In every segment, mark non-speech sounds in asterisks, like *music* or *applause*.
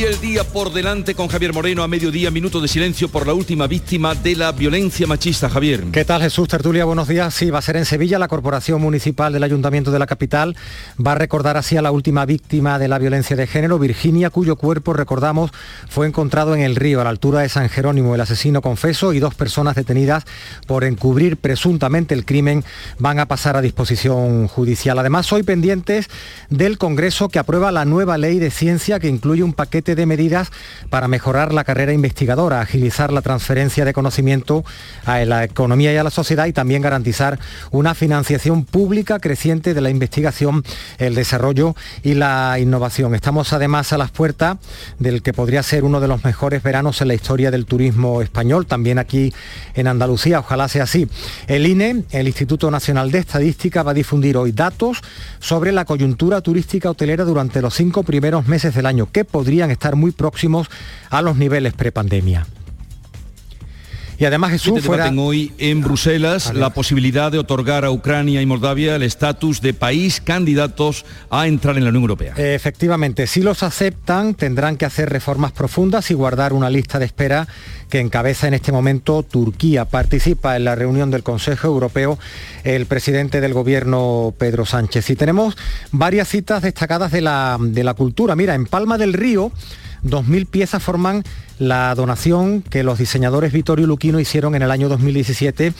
El día por delante con Javier Moreno a mediodía, minuto de silencio por la última víctima de la violencia machista, Javier. ¿Qué tal Jesús Tertulia? Buenos días. Sí, va a ser en Sevilla. La Corporación Municipal del Ayuntamiento de la capital va a recordar así a la última víctima de la violencia de género, Virginia, cuyo cuerpo, recordamos, fue encontrado en el río a la altura de San Jerónimo. El asesino confeso y dos personas detenidas por encubrir presuntamente el crimen van a pasar a disposición judicial. Además, hoy pendientes del Congreso que aprueba la nueva ley de ciencia que incluye un paquete de medidas para mejorar la carrera investigadora, agilizar la transferencia de conocimiento a la economía y a la sociedad y también garantizar una financiación pública creciente de la investigación, el desarrollo y la innovación. Estamos además a las puertas del que podría ser uno de los mejores veranos en la historia del turismo español, también aquí en Andalucía, ojalá sea así. El INE, el Instituto Nacional de Estadística, va a difundir hoy datos sobre la coyuntura turística hotelera durante los cinco primeros meses del año, que podrían muy próximos a los niveles prepandemia. Y además Jesús fuera... hoy en Bruselas la posibilidad de otorgar a Ucrania y Moldavia el estatus de país candidatos a entrar en la Unión Europea. Efectivamente, si los aceptan tendrán que hacer reformas profundas y guardar una lista de espera que encabeza en este momento Turquía. Participa en la reunión del Consejo Europeo el presidente del gobierno Pedro Sánchez. Y tenemos varias citas destacadas de la, de la cultura. Mira, en Palma del Río 2.000 piezas forman la donación que los diseñadores Vittorio y Luquino hicieron en el año 2017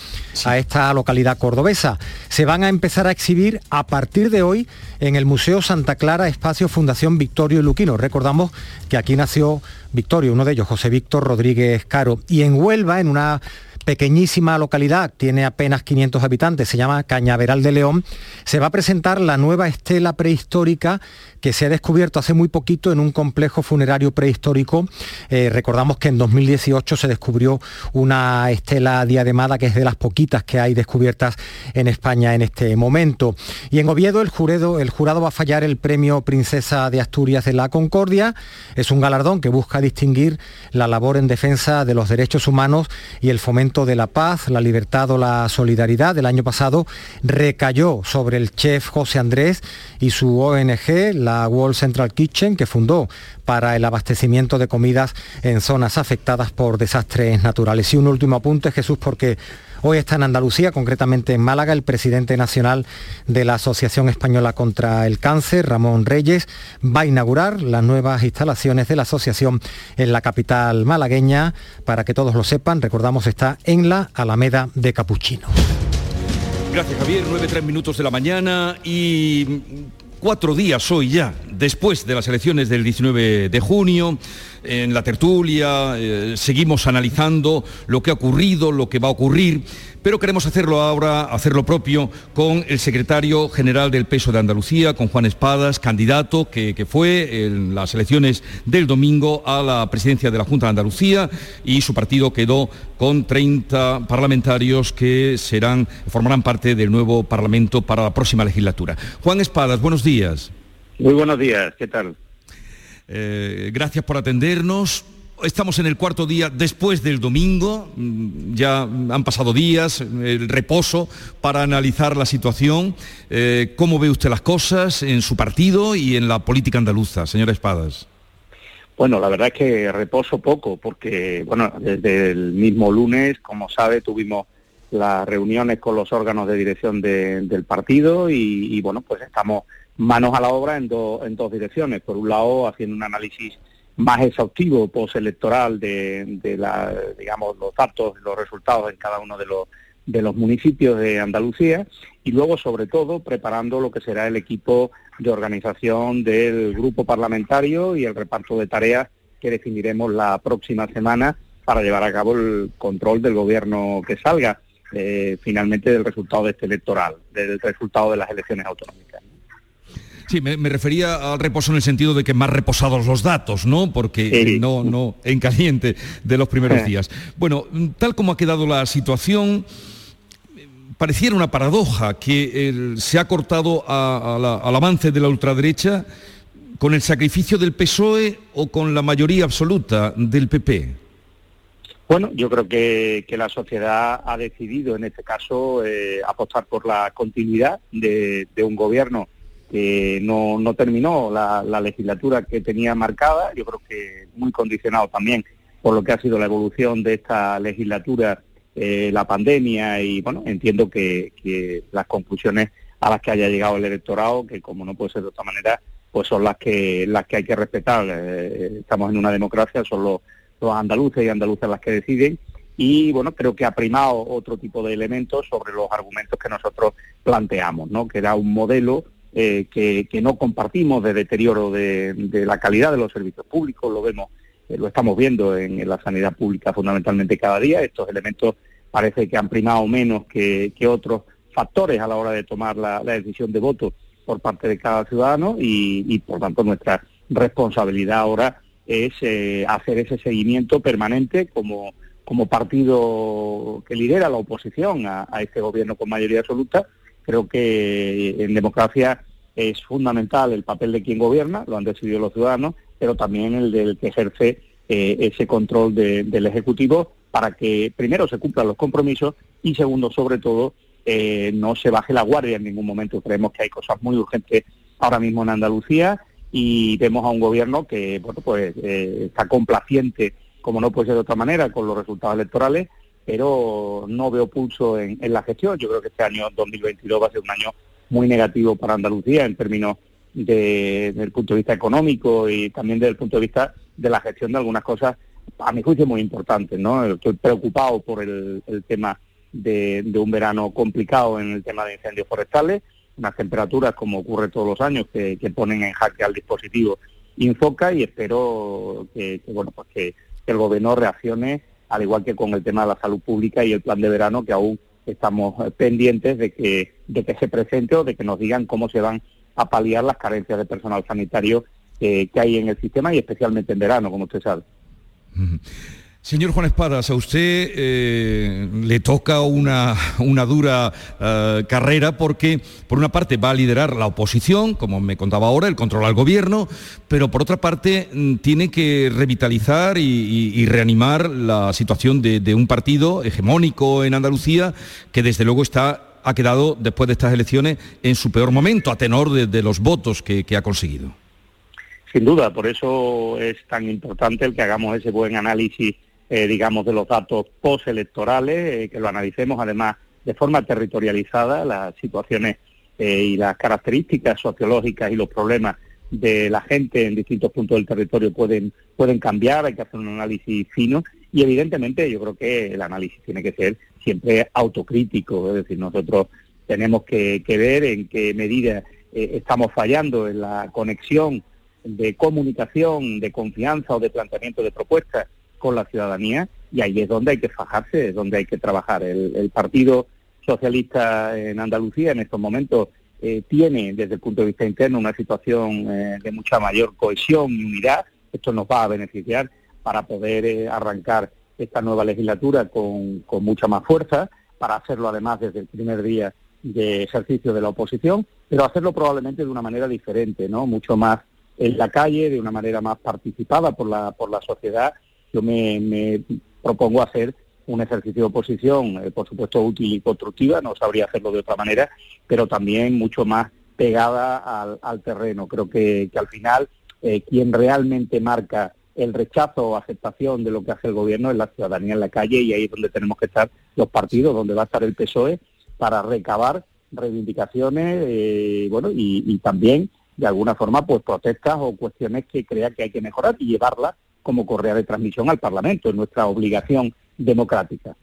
a esta localidad cordobesa. Se van a empezar a exhibir a partir de hoy en el Museo Santa Clara Espacio Fundación Victorio y Luquino. Recordamos que aquí nació Victorio, uno de ellos, José Víctor Rodríguez Caro. Y en Huelva, en una pequeñísima localidad, tiene apenas 500 habitantes, se llama Cañaveral de León, se va a presentar la nueva estela prehistórica que se ha descubierto hace muy poquito en un complejo funerario prehistórico. Eh, recordamos que en 2018 se descubrió una estela diademada que es de las poquitas que hay descubiertas en España en este momento. Y en Oviedo el jurado, el jurado va a fallar el premio Princesa de Asturias de la Concordia. Es un galardón que busca distinguir la labor en defensa de los derechos humanos y el fomento de la paz, la libertad o la solidaridad. El año pasado recayó sobre el chef José Andrés y su ONG, la World Central Kitchen que fundó para el abastecimiento de comidas en zonas afectadas por desastres naturales. Y un último apunte, Jesús, porque Hoy está en Andalucía, concretamente en Málaga, el presidente nacional de la Asociación Española contra el Cáncer, Ramón Reyes, va a inaugurar las nuevas instalaciones de la asociación en la capital malagueña. Para que todos lo sepan, recordamos, está en la Alameda de Capuchino. Gracias Javier, 9, minutos de la mañana y cuatro días hoy ya, después de las elecciones del 19 de junio, en la tertulia, eh, seguimos analizando lo que ha ocurrido, lo que va a ocurrir pero queremos hacerlo ahora, hacer lo propio con el secretario general del peso de Andalucía, con Juan Espadas, candidato que, fue en las elecciones del domingo a la presidencia de la Junta de Andalucía y su partido quedó con 30 parlamentarios que serán, formarán parte del nuevo Parlamento para la próxima legislatura. Juan Espadas, buenos días. Muy buenos días, ¿qué tal? Eh, gracias por atendernos estamos en el cuarto día después del domingo, mm, ya han pasado días, el reposo para analizar la situación. Eh, ¿Cómo ve usted las cosas en su partido y en la política andaluza, señora Espadas? Bueno, la verdad es que reposo poco, porque bueno, desde el mismo lunes, como sabe, tuvimos las reuniones con los órganos de dirección del partido y, bueno, pues estamos manos a la obra en, en dos direcciones. Por un lado, haciendo un análisis más exhaustivo postelectoral de, de la, digamos, los datos, los resultados en cada uno de los, de los municipios de Andalucía y luego, sobre todo, preparando lo que será el equipo de organización del grupo parlamentario y el reparto de tareas que definiremos la próxima semana para llevar a cabo el control del gobierno que salga eh, finalmente del resultado de este electoral, del resultado de las elecciones autonómicas. Sí, me, refería al reposo en el sentido de que más reposados los datos, ¿no? Porque no, no en caliente de los primeros días. Bueno, tal como ha quedado la situación, pareciera una paradoja que se ha cortado al avance de la ultraderecha con el sacrificio del PSOE o con la mayoría absoluta del PP. Bueno, yo creo que, la sociedad ha decidido en este caso eh, apostar por la continuidad de, un gobierno que no, terminó la, legislatura que tenía marcada, yo creo que muy condicionado también por lo que ha sido la evolución de esta legislatura, eh, la pandemia y bueno, entiendo que, las conclusiones a las que haya llegado el electorado, que como no puede ser de otra manera, pues son las que las que hay que respetar. Eh, estamos en una democracia, son los los andaluces y andaluzas las que deciden y bueno, creo que ha primado otro tipo de elementos sobre los argumentos que nosotros planteamos, ¿no? que era un modelo eh, que, no compartimos de deterioro de, la calidad de los servicios públicos, lo vemos, eh, lo estamos viendo en, la sanidad pública fundamentalmente cada día, estos elementos parece que han primado menos que, otros factores a la hora de tomar la, decisión de voto por parte de cada ciudadano y, y por tanto nuestra responsabilidad ahora es eh, hacer ese seguimiento permanente como, como partido que lidera la oposición a, este gobierno con mayoría absoluta. Creo que en democracia es fundamental el papel de quien gobierna, lo han decidido los ciudadanos, pero también el del que ejerce eh, ese control del Ejecutivo para que primero se cumplan los compromisos y segundo, sobre todo, eh, no se baje la guardia en ningún momento. Creemos que hay cosas muy urgentes ahora mismo en Andalucía y vemos a un gobierno que bueno pues eh, está complaciente como no puede ser de otra manera con los resultados electorales pero no veo pulso en, la gestión. Yo creo que este año 2022 va a ser un año muy negativo para Andalucía en términos de, punto de vista económico y también desde el punto de vista de la gestión de algunas cosas a mi juicio muy importantes no estoy preocupado por el, tema de un verano complicado en el tema de incendios forestales unas temperaturas, como ocurre todos los años, que, ponen en jaque al dispositivo Infoca y espero que, bueno pues que, el gobierno reaccione al igual que con el tema de la salud pública y el plan de verano que aún estamos pendientes de que se presente o de que nos digan cómo se van a paliar las carencias de personal sanitario que hay en el sistema y especialmente en verano, como usted sabe. Señor Juan Espadas, a usted eh, le toca una, dura eh, carrera porque, por una parte, va a liderar la oposición, como me contaba ahora, el control al gobierno, pero por otra parte, mm, tiene que revitalizar y, reanimar la situación de, un partido hegemónico en Andalucía que, desde luego, está ha quedado, después de estas elecciones, en su peor momento, a tenor de, los votos que ha conseguido. Sin duda, por eso es tan importante el que hagamos ese buen análisis eh, digamos, de los datos postelectorales, eh, que lo analicemos además de forma territorializada, las situaciones eh, y las características sociológicas y los problemas de la gente en distintos puntos del territorio pueden, pueden cambiar, hay que hacer un análisis fino y evidentemente yo creo que el análisis tiene que ser siempre autocrítico, es decir, nosotros tenemos que, ver en qué medida estamos fallando en la conexión de comunicación, de confianza o de planteamiento de propuestas con la ciudadanía y ahí es donde hay que fajarse, es donde hay que trabajar. El, Partido Socialista en Andalucía en estos momentos eh, tiene desde el punto de vista interno una situación eh, de mucha mayor cohesión y unidad. Esto nos va a beneficiar para poder eh, arrancar esta nueva legislatura con, con mucha más fuerza, para hacerlo además desde el primer día de ejercicio de la oposición, pero hacerlo probablemente de una manera diferente, ¿no? Mucho más en la calle, de una manera más participada por la, por la sociedad yo me, propongo hacer un ejercicio de oposición, eh, por supuesto útil y constructiva, no sabría hacerlo de otra manera, pero también mucho más pegada al, terreno. Creo que, al final eh, quien realmente marca el rechazo o aceptación de lo que hace el gobierno es la ciudadanía en la calle y ahí es donde tenemos que estar los partidos, donde va a estar el PSOE para recabar reivindicaciones eh, bueno, y, también de alguna forma pues protestas o cuestiones que crea que hay que mejorar y llevarlas como correa de transmisión al Parlamento, es nuestra obligación democrática.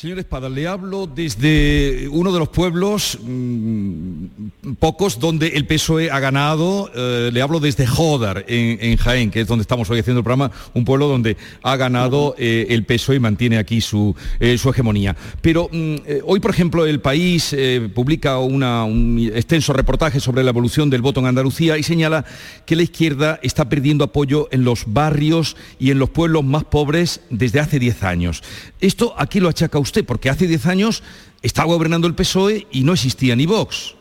Señor Espada, le hablo desde uno de los pueblos, mm, pocos, donde el PSOE ha ganado. Eh, le hablo desde Jodar, en, Jaén, que es donde estamos hoy haciendo el programa, un pueblo donde ha ganado eh, el PSOE y mantiene aquí su, eh, su hegemonía. Pero mm, hoy, por ejemplo, el país publica un extenso reportaje sobre la evolución del voto en Andalucía y señala que la izquierda está perdiendo apoyo en los barrios y en los pueblos más pobres desde hace 10 años. Esto aquí lo achaca usted porque hace 10 años estaba gobernando el PSOE y no existía ni Vox.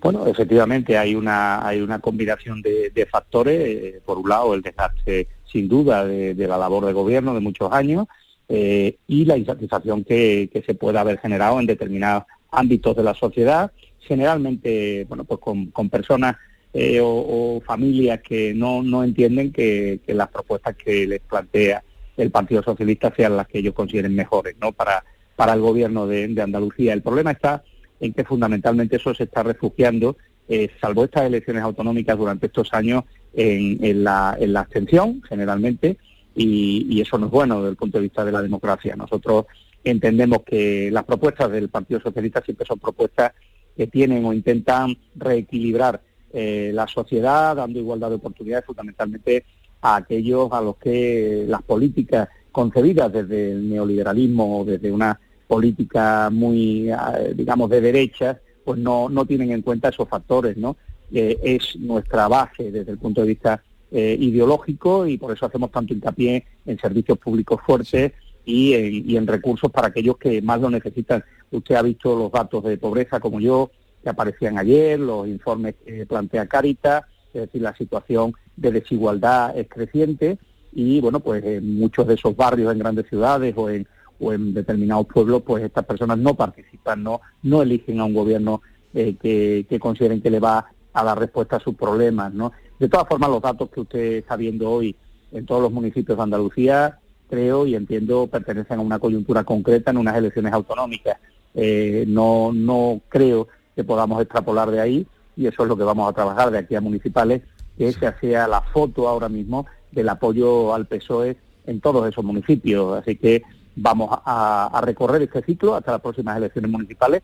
Bueno, efectivamente hay una hay una combinación de, factores. Eh, por un lado, el desgaste sin duda, de, la labor de gobierno de muchos años eh, y la insatisfacción que, se pueda haber generado en determinados ámbitos de la sociedad, generalmente, bueno, pues con, personas eh, o, familias que no, no entienden que, las propuestas que les plantea el Partido Socialista sean las que ellos consideren mejores, ¿no? Para, para el gobierno de, Andalucía. El problema está en que fundamentalmente eso se está refugiando, eh, salvo estas elecciones autonómicas durante estos años, en, la, en la abstención, generalmente, y, eso no es bueno desde el punto de vista de la democracia. Nosotros entendemos que las propuestas del Partido Socialista siempre son propuestas que tienen o intentan reequilibrar eh, la sociedad, dando igualdad de oportunidades fundamentalmente a aquellos a los que las políticas concebidas desde el neoliberalismo o desde una política muy, eh, digamos, de derecha, pues no, no tienen en cuenta esos factores, ¿no? es nuestra base desde el punto de vista eh, ideológico y por eso hacemos tanto hincapié en servicios públicos fuertes y en, recursos para aquellos que más lo necesitan. Usted ha visto los datos de pobreza como yo, que aparecían ayer, los informes que plantea Caritas, es decir, la situación de desigualdad es creciente y bueno, pues en muchos de esos barrios en grandes ciudades o en, o en determinados pueblos, pues estas personas no participan, no, no eligen a un gobierno eh, que, que consideren que le va a dar respuesta a sus problemas, ¿no? De todas formas, los datos que usted está viendo hoy en todos los municipios de Andalucía, creo y entiendo, pertenecen a una coyuntura concreta en unas elecciones autonómicas. Eh, no, no creo que podamos extrapolar de ahí y eso es lo que vamos a trabajar de aquí a municipales, que esa sea la foto ahora mismo del apoyo al PSOE en todos esos municipios. Así que vamos a, recorrer este ciclo hasta las próximas elecciones municipales,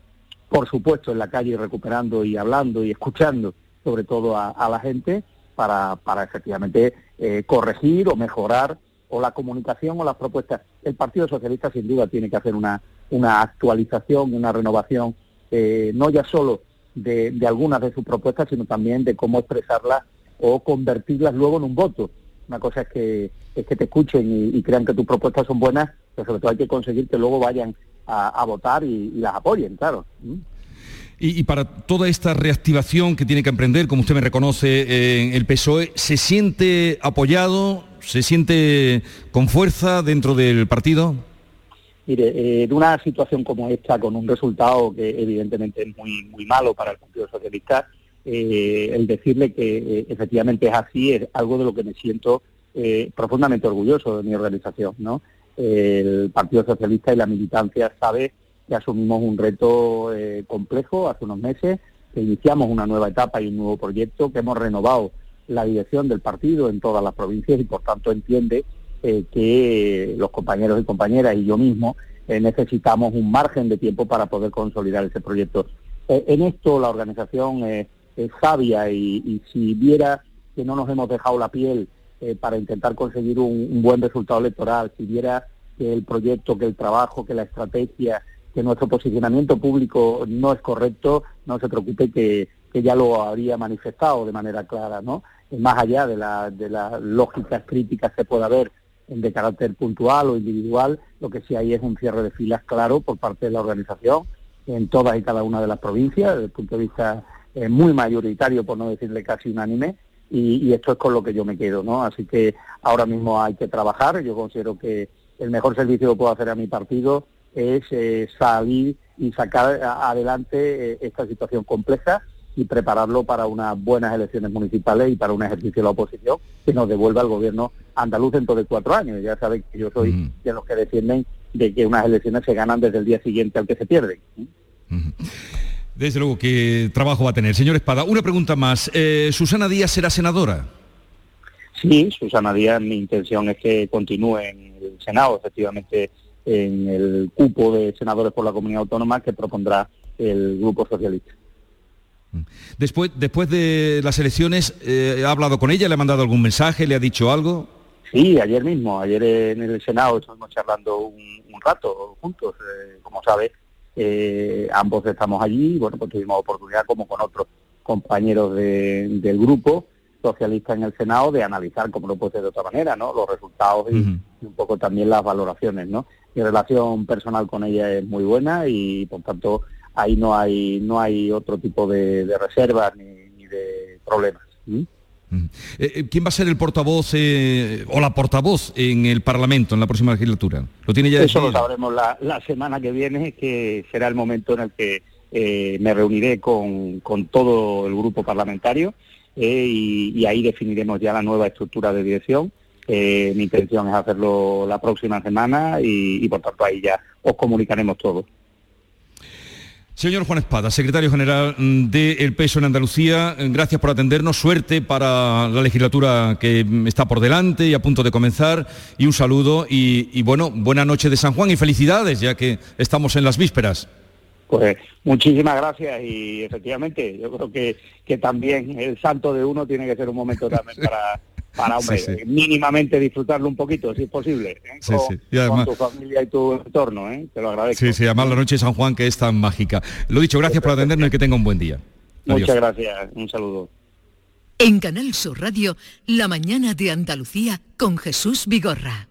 por supuesto en la calle recuperando y hablando y escuchando sobre todo a la gente para, para efectivamente eh, corregir o mejorar o la comunicación o las propuestas. El Partido Socialista sin duda tiene que hacer una, una actualización, una renovación, eh, no ya solo de, algunas de sus propuestas, sino también de cómo expresarlas o convertirlas luego en un voto. Una cosa es que, es que te escuchen y, crean que tus propuestas son buenas, pero sobre todo hay que conseguir que luego vayan a, votar y, las apoyen, claro. ¿Mm? Y, para toda esta reactivación que tiene que emprender, como usted me reconoce, en el PSOE, ¿se siente apoyado, se siente con fuerza dentro del partido? Mire, eh, en una situación como esta, con un resultado que evidentemente es muy, muy malo para el Partido Socialista, eh, el decirle que eh, efectivamente es así es algo de lo que me siento profundamente orgulloso de mi organización. ¿no? El Partido Socialista y la militancia sabe que asumimos un reto eh, complejo hace unos meses, que iniciamos una nueva etapa y un nuevo proyecto, que hemos renovado la dirección del partido en todas las provincias y por tanto entiende eh, que los compañeros y compañeras y yo mismo eh, necesitamos un margen de tiempo para poder consolidar ese proyecto. en esto la organización es sabia y, si viera que no nos hemos dejado la piel para intentar conseguir un buen resultado electoral, si viera que el proyecto, que el trabajo, que la estrategia que nuestro posicionamiento público no es correcto, no se preocupe que, ya lo habría manifestado de manera clara, ¿no? Más allá de, la, de las lógicas críticas que pueda haber de carácter puntual o individual, lo que sí hay es un cierre de filas claro por parte de la organización en todas y cada una de las provincias, desde el punto de vista eh, muy mayoritario, por no decirle casi unánime, y, y, esto es con lo que yo me quedo, ¿no? Así que ahora mismo hay que trabajar, yo considero que el mejor servicio que puedo hacer a mi partido es eh, salir y sacar adelante eh, esta situación compleja y prepararlo para unas buenas elecciones municipales y para un ejercicio de la oposición que nos devuelva al gobierno andaluz dentro de cuatro años. Ya saben que yo soy de los que defienden de que unas elecciones se ganan desde el día siguiente al que se pierden. Desde luego, ¿qué trabajo va a tener? Señor Espada, una pregunta más. Eh, ¿Susana Díaz será senadora? Sí, Susana Díaz, mi intención es que continúe en el Senado, efectivamente en el cupo de senadores por la comunidad autónoma que propondrá el Grupo Socialista. Después, después de las elecciones, eh, ¿ha hablado con ella? ¿Le ha mandado algún mensaje? ¿Le ha dicho algo? Sí, ayer mismo, ayer en el Senado estuvimos charlando un, rato juntos, eh, como sabes, eh, ambos estamos allí, bueno, pues tuvimos oportunidad como con otros compañeros del grupo socialista en el Senado de analizar, como no puede ser de otra manera, ¿no? Los resultados y, y un poco también las valoraciones, ¿no? mi relación personal con ella es muy buena y por tanto ahí no hay no hay otro tipo de, reservas ni, de problemas. ¿Quién va a ser el portavoz eh, o la portavoz en el Parlamento en la próxima legislatura? ¿Lo tiene ya Eso lo sabremos la, semana que viene, que será el momento en el que me reuniré con, todo el grupo parlamentario y, ahí definiremos ya la nueva estructura de dirección. mi intención es hacerlo la próxima semana y, y por tanto ahí ya os comunicaremos todo. Señor Juan Espada, secretario general mm, del Peso en Andalucía, eh, gracias por atendernos, suerte para la legislatura que mm, está por delante y a punto de comenzar, y un saludo y, bueno, buena noche de San Juan y felicidades, ya que estamos en las vísperas. Pues muchísimas gracias y efectivamente yo creo que, que también el santo de uno tiene que ser un momento también *laughs* para para hombre, mínimamente disfrutarlo un poquito, si es posible, ¿eh? con, tu familia y tu entorno, ¿eh? te lo agradezco. Sí, sí, además la noche de San Juan que es tan mágica. Lo dicho, gracias por atendernos y que tenga un buen día. Muchas gracias, un saludo. En Canal Sur Radio, La mañana de Andalucía con Jesús Vigorra.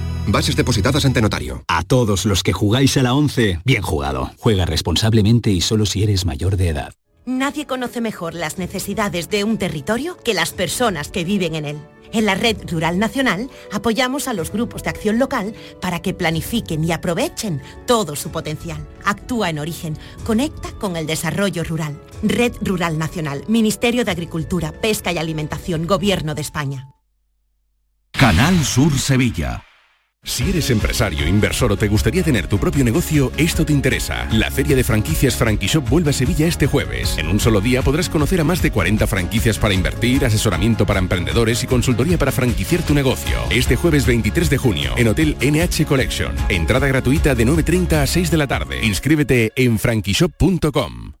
Bases depositadas ante notario. A todos los que jugáis a la 11, bien jugado. Juega responsablemente y solo si eres mayor de edad. Nadie conoce mejor las necesidades de un territorio que las personas que viven en él. En la Red Rural Nacional apoyamos a los grupos de acción local para que planifiquen y aprovechen todo su potencial. Actúa en origen, conecta con el desarrollo rural. Red Rural Nacional, Ministerio de Agricultura, Pesca y Alimentación, Gobierno de España. Canal Sur Sevilla. Si eres empresario, inversor o te gustaría tener tu propio negocio, esto te interesa. La Feria de Franquicias Franquishop vuelve a Sevilla este jueves. En un solo día podrás conocer a más de 40 franquicias para invertir, asesoramiento para emprendedores y consultoría para franquiciar tu negocio. Este jueves 23 de junio, en Hotel NH Collection. Entrada gratuita de 9.30 a 6 de la tarde. Inscríbete en franquishop.com.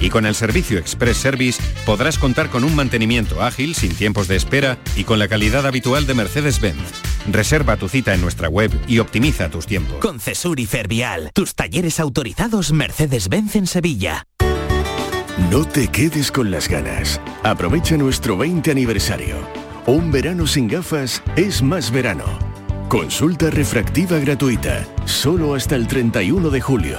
y con el servicio Express Service podrás contar con un mantenimiento ágil, sin tiempos de espera y con la calidad habitual de Mercedes-Benz. Reserva tu cita en nuestra web y optimiza tus tiempos. Con Cesur y Fervial, tus talleres autorizados Mercedes-Benz en Sevilla. No te quedes con las ganas. Aprovecha nuestro 20 aniversario. Un verano sin gafas es más verano. Consulta refractiva gratuita, solo hasta el 31 de julio.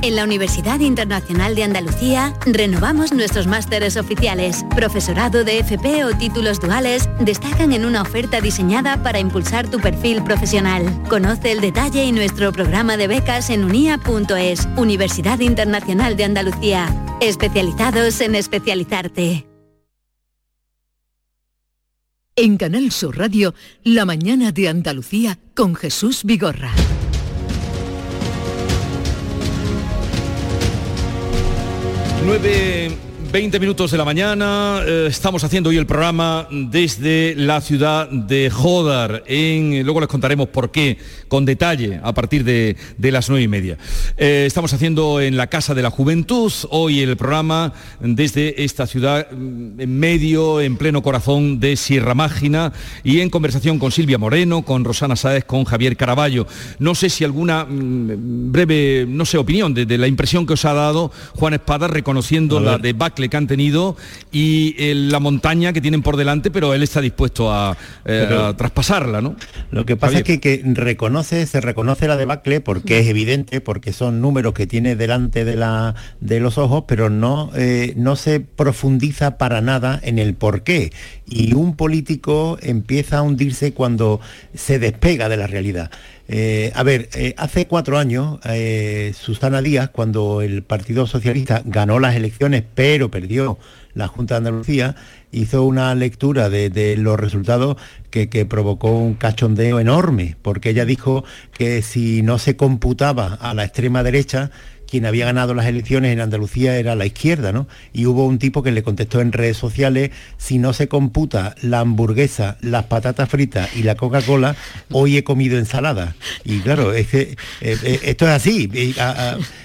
En la Universidad Internacional de Andalucía renovamos nuestros másteres oficiales. Profesorado de FP o títulos duales destacan en una oferta diseñada para impulsar tu perfil profesional. Conoce el detalle y nuestro programa de becas en unia.es. Universidad Internacional de Andalucía. Especializados en especializarte. En Canal Sur Radio, La mañana de Andalucía con Jesús Vigorra. 9 20 minutos de la mañana, eh, estamos haciendo hoy el programa desde la ciudad de Jodar. En, luego les contaremos por qué, con detalle, a partir de, las nueve y media. Eh, estamos haciendo en la Casa de la Juventud hoy el programa desde esta ciudad mm, en medio, en pleno corazón de Sierra Mágina y en conversación con Silvia Moreno, con Rosana Sáez, con Javier Caraballo. No sé si alguna mm, breve, no sé, opinión de, la impresión que os ha dado Juan Espada reconociendo la debacle debacle que han tenido y eh, la montaña que tienen por delante, pero él está dispuesto a, eh, a traspasarla, ¿no? Lo que pasa es que, que reconoce, se reconoce la debacle porque es evidente, porque son números que tiene delante de, la, de los ojos, pero no, eh, no se profundiza para nada en el por qué. Y un político empieza a hundirse cuando se despega de la realidad. Eh, a ver, eh, hace cuatro años, eh, Susana Díaz, cuando el Partido Socialista ganó las elecciones, pero perdió la Junta de Andalucía, hizo una lectura de, los resultados que, provocó un cachondeo enorme, porque ella dijo que si no se computaba a la extrema derecha, quien había ganado las elecciones en Andalucía era la izquierda, ¿no? Y hubo un tipo que le contestó en redes sociales, si no se computa la hamburguesa, las patatas fritas y la Coca-Cola, hoy he comido ensalada. Y claro, es que, eh, eh, esto es así.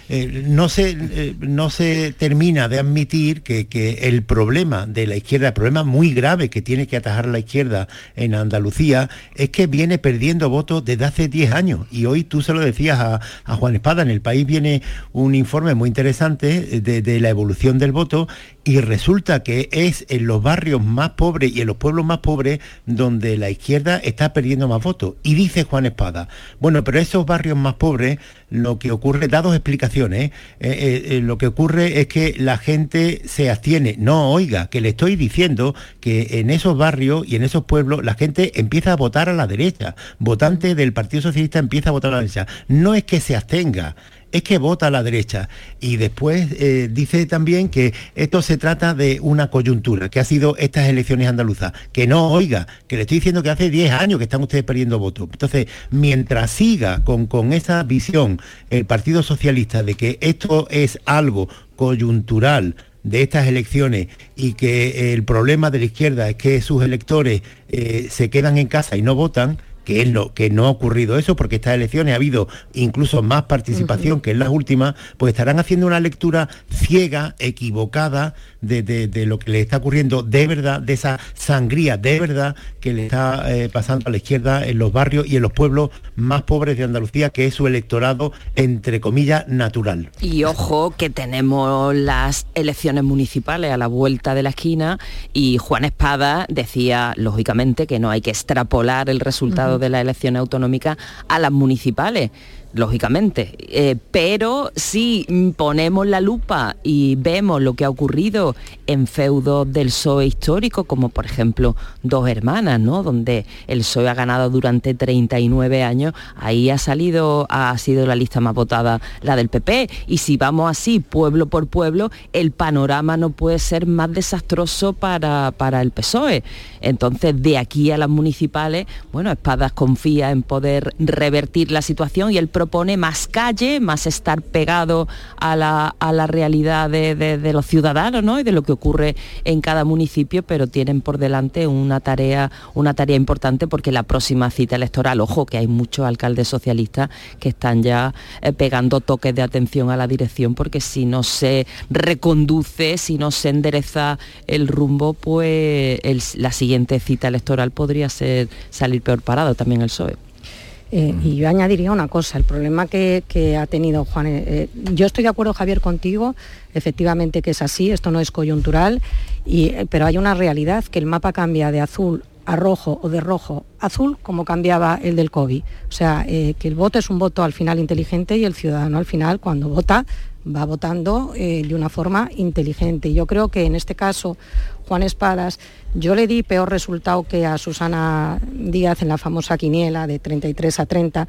A, no, se, no se termina de admitir que, que, el problema de la izquierda, el problema muy grave que tiene que atajar la izquierda en Andalucía, es que viene perdiendo votos desde hace 10 años. Y hoy tú se lo decías a, Juan Espada, en el país viene un informe muy interesante de, de, la evolución del voto y resulta que es en los barrios más pobres y en los pueblos más pobres donde la izquierda está perdiendo más votos. Y dice Juan Espada, bueno, pero esos barrios más pobres, lo que ocurre, dados explicaciones, eh, eh, eh, lo que ocurre es que la gente se abstiene. No, oiga, que le estoy diciendo que en esos barrios y en esos pueblos la gente empieza a votar a la derecha. Votante del Partido Socialista empieza a votar a la derecha. No es que se abstenga, es que vota a la derecha. Y después eh, dice también que esto se trata de una coyuntura, que ha sido estas elecciones andaluzas. Que no, oiga, que le estoy diciendo que hace 10 años que están ustedes perdiendo votos. Entonces, mientras siga con, con esa visión el Partido Socialista de que esto es algo coyuntural, de estas elecciones y que el problema de la izquierda es que sus electores eh, se quedan en casa y no votan, que, es lo, que no ha ocurrido eso, porque estas elecciones ha habido incluso más participación uh -huh. que en las últimas, pues estarán haciendo una lectura ciega, equivocada de, de, de, lo que le está ocurriendo de verdad, de esa sangría de verdad que le está eh, pasando a la izquierda en los barrios y en los pueblos más pobres de Andalucía, que es su electorado, entre comillas, natural. Y ojo que tenemos las elecciones municipales a la vuelta de la esquina y Juan Espada decía, lógicamente, que no hay que extrapolar el resultado uh -huh. de las elecciones autonómicas a las municipales lógicamente. Eh, pero si ponemos la lupa y vemos lo que ha ocurrido en feudos del PSOE histórico, como por ejemplo Dos Hermanas, ¿no? donde el PSOE ha ganado durante 39 años, ahí ha salido, ha sido la lista más votada la del PP. Y si vamos así, pueblo por pueblo, el panorama no puede ser más desastroso para, para el PSOE. Entonces, de aquí a las municipales, bueno, Espadas confía en poder revertir la situación y el propone más calle, más estar pegado a la, a la realidad de, de, los ciudadanos ¿no? y de lo que ocurre en cada municipio, pero tienen por delante una tarea, una tarea importante porque la próxima cita electoral, ojo, que hay muchos alcaldes socialistas que están ya eh, pegando toques de atención a la dirección porque si no se reconduce, si no se endereza el rumbo, pues la siguiente cita electoral podría ser salir peor parado también el PSOE. Eh, y yo añadiría una cosa, el problema que, que ha tenido Juan, eh, yo estoy de acuerdo Javier contigo, efectivamente que es así, esto no es coyuntural, y, eh, pero hay una realidad, que el mapa cambia de azul a rojo o de rojo a azul como cambiaba el del COVID. O sea, eh, que el voto es un voto al final inteligente y el ciudadano al final cuando vota va votando eh, de una forma inteligente. Y yo creo que en este caso, Juan Espadas, yo le di peor resultado que a Susana Díaz en la famosa quiniela de 33 a 30,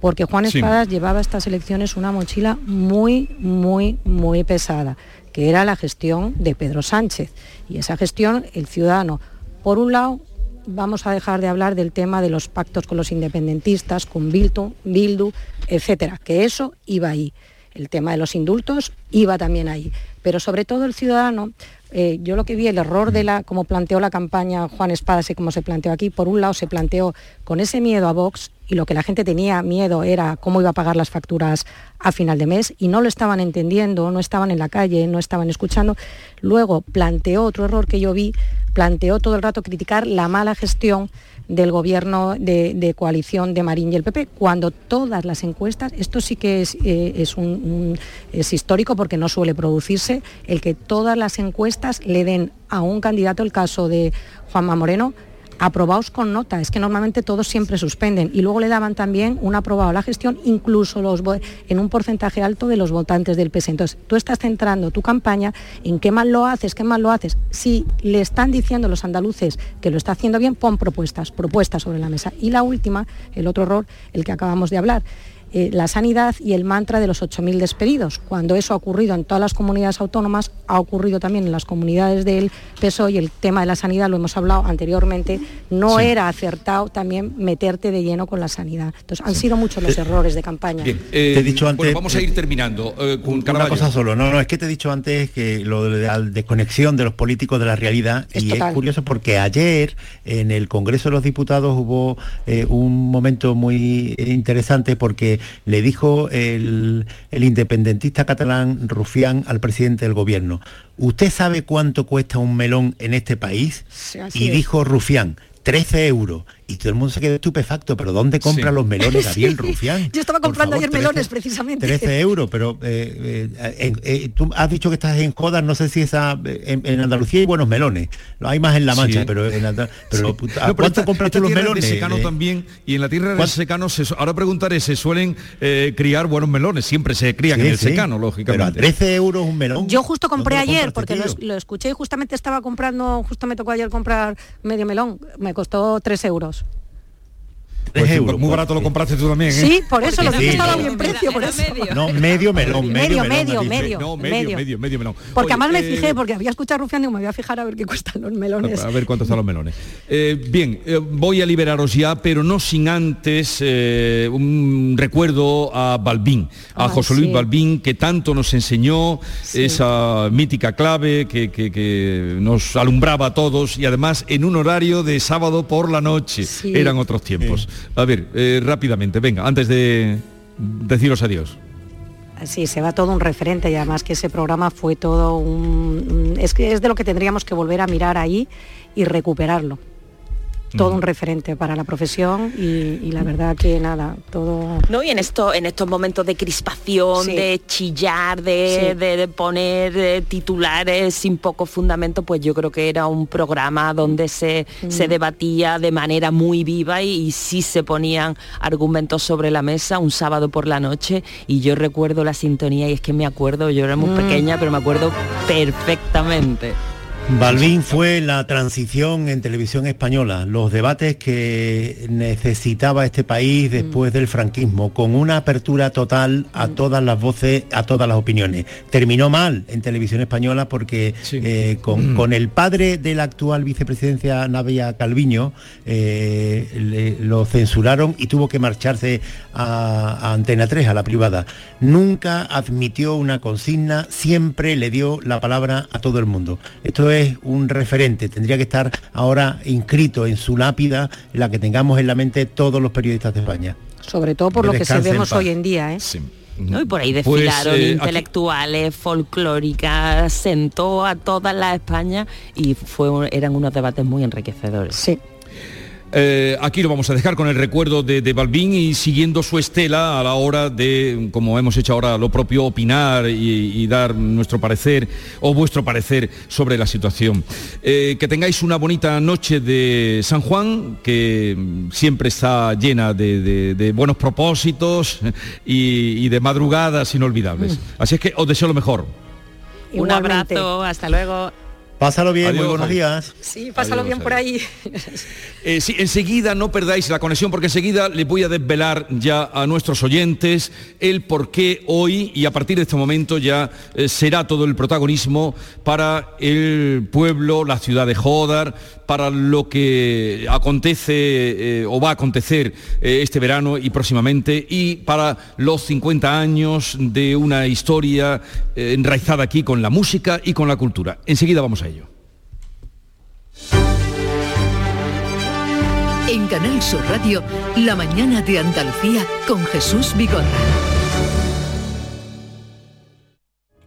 porque Juan Espadas sí. llevaba a estas elecciones una mochila muy, muy, muy pesada, que era la gestión de Pedro Sánchez. Y esa gestión, el ciudadano, por un lado, vamos a dejar de hablar del tema de los pactos con los independentistas, con Bildu, Bildu etcétera, que eso iba ahí el tema de los indultos iba también ahí. Pero sobre todo el ciudadano, eh, yo lo que vi, el error de la, como planteó la campaña Juan Espadas y como se planteó aquí, por un lado se planteó con ese miedo a Vox y lo que la gente tenía miedo era cómo iba a pagar las facturas a final de mes y no lo estaban entendiendo, no estaban en la calle, no estaban escuchando. Luego planteó otro error que yo vi, planteó todo el rato criticar la mala gestión del gobierno de, coalición de Marín y el PP, cuando todas las encuestas, esto sí que es, eh, es, histórico porque no suele producirse, el que todas las encuestas le den a un candidato, el caso de Juanma Moreno, aprobados con nota, es que normalmente todos siempre suspenden y luego le daban también un aprobado a la gestión, incluso los, en un porcentaje alto de los votantes del PS. Entonces, tú estás centrando tu campaña en qué mal lo haces, qué mal lo haces. Si le están diciendo los andaluces que lo está haciendo bien, pon propuestas, propuestas sobre la mesa. Y la última, el otro error, el que acabamos de hablar, eh, la sanidad y el mantra de los 8.000 despedidos. Cuando eso ha ocurrido en todas las comunidades autónomas, ha ocurrido también en las comunidades del PSOE y el tema de la sanidad, lo hemos hablado anteriormente, no era acertado también meterte de lleno con la sanidad. Entonces, han sido muchos los errores de campaña. Bien, te he dicho antes, vamos a ir terminando. Eh, con una cosa solo, no, no, es que te he dicho antes que lo de la desconexión de los políticos de la realidad, y es curioso porque ayer en el Congreso de los Diputados hubo eh, un momento muy interesante porque le dijo el, independentista catalán Rufián al presidente del gobierno, ¿usted sabe cuánto cuesta un melón en este país? y dijo Rufián, 13 euros y todo el mundo se quedó estupefacto, pero ¿dónde compra los melones Gabriel *laughs* Rufián? Yo estaba comprando ayer melones precisamente. 13 euros, pero eh, eh, eh, tú has dicho que estás en Jodas, no sé si esa en, Andalucía hay buenos melones, lo hay más en La Mancha, pero, en, pero, ¿cuánto compras tú los melones? De secano también, y en la tierra de secano, ahora preguntaré, se suelen criar buenos melones, siempre se crían en el secano, lógicamente. Pero a 13 euros un melón. Yo justo compré ayer, porque lo, escuché y justamente estaba comprando, justo me tocó ayer comprar medio melón, me costó 3 euros. Pues muy barato lo compraste tú también, ¿eh? Sí, por eso lo que estaba bien precio, por eso. No, medio melón, medio, medio, medio, no, medio, medio, medio, melón. Porque además me fijé, eh, porque había escuchado Rufián y me voy a fijar a ver qué cuestan los melones. A ver cuántos están los melones. Eh, bien, voy a liberaros ya, pero no sin antes un recuerdo a Balbín, a José Luis Balbín, que tanto nos enseñó esa mítica clave que, que, nos alumbraba a todos y además en un horario de sábado por la noche. Eran otros tiempos. A ver, eh, rápidamente, venga, antes de deciros adiós. Sí, se va todo un referente y además que ese programa fue todo un... Es es de lo que tendríamos que volver a mirar ahí y recuperarlo todo un referente para la profesión y, la verdad que nada, todo... No, y en, esto, en estos momentos de crispación, de chillar, de, poner eh, titulares sin poco fundamento, pues yo creo que era un programa donde se, se debatía de manera muy viva y, sí se ponían argumentos sobre la mesa un sábado por la noche. Y yo recuerdo la sintonía y es que me acuerdo, yo era muy mm. pequeña, pero me acuerdo perfectamente. Balbín fue la transición en televisión española, los debates que necesitaba este país después del franquismo, con una apertura total a mm. todas las voces, a todas las opiniones. Terminó mal en televisión española porque eh, mm. con, el padre de la actual vicepresidencia, Navia Calviño, eh, lo censuraron y tuvo que marcharse a, a Antena 3, a la privada. Nunca admitió una consigna, siempre le dio la palabra a todo el mundo. Esto es un referente, tendría que estar ahora inscrito en su lápida, la que tengamos en la mente todos los periodistas de España. Sobre todo por lo que vemos hoy en día. ¿eh? ¿no? Y por ahí pues, desfilaron eh, intelectuales, folclóricas, sentó a toda la España y fue, eran unos debates muy enriquecedores. Sí. Eh, aquí lo vamos a dejar con el recuerdo de, Balbín y siguiendo su estela a la hora de, como hemos hecho ahora, lo propio, opinar y, dar nuestro parecer o vuestro parecer sobre la situación. Eh, que tengáis una bonita noche de San Juan, que siempre está llena de, buenos propósitos y, de madrugadas inolvidables. Mm. Así es que os deseo lo mejor. Un abrazo, hasta luego. Pásalo bien, muy buenos días. Sí, pásalo bien por ahí. Eh, sí, enseguida no perdáis la conexión porque enseguida les voy a desvelar ya a nuestros oyentes el por qué hoy y a partir de este momento ya eh, será todo el protagonismo para el pueblo, la ciudad de Jodar, para lo que acontece eh, o va a acontecer este verano y próximamente y para los 50 años de una historia enraizada aquí con la música y con la cultura. Enseguida vamos a ello. En Canal Sur Radio, La mañana de Andalucía con Jesús Vigorra.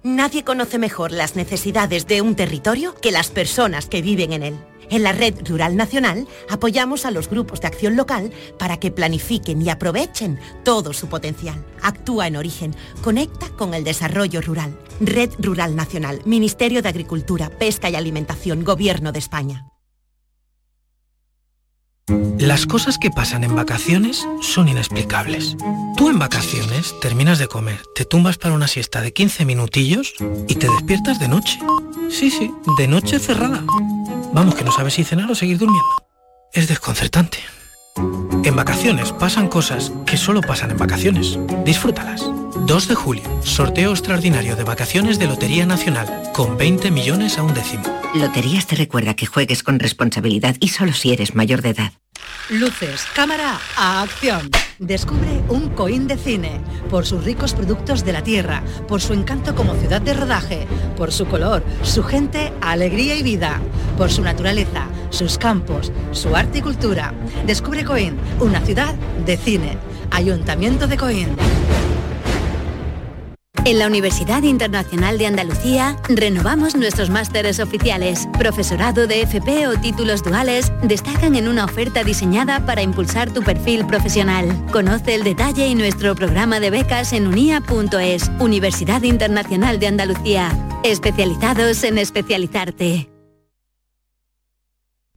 Nadie conoce mejor las necesidades de un territorio que las personas que viven en él. En la Red Rural Nacional apoyamos a los grupos de acción local para que planifiquen y aprovechen todo su potencial. Actúa en origen, conecta con el desarrollo rural. Red Rural Nacional, Ministerio de Agricultura, Pesca y Alimentación, Gobierno de España. Las cosas que pasan en vacaciones son inexplicables. Tú en vacaciones terminas de comer, te tumbas para una siesta de 15 minutillos y te despiertas de noche. Sí, sí, de noche cerrada. Vamos, que no sabes si cenar o seguir durmiendo. Es desconcertante. En vacaciones pasan cosas que solo pasan en vacaciones. Disfrútalas. 2 de julio, sorteo extraordinario de vacaciones de Lotería Nacional, con 20 millones a un décimo. Loterías te recuerda que juegues con responsabilidad y solo si eres mayor de edad. Luces, cámara, a acción. Descubre un Coín de cine, por sus ricos productos de la tierra, por su encanto como ciudad de rodaje, por su color, su gente, alegría y vida, por su naturaleza, sus campos, su arte y cultura. Descubre Coín, una ciudad de cine. Ayuntamiento de Coín. En la Universidad Internacional de Andalucía renovamos nuestros másteres oficiales. Profesorado de FP o títulos duales destacan en una oferta diseñada para impulsar tu perfil profesional. Conoce el detalle y nuestro programa de becas en unia.es, Universidad Internacional de Andalucía. Especializados en especializarte.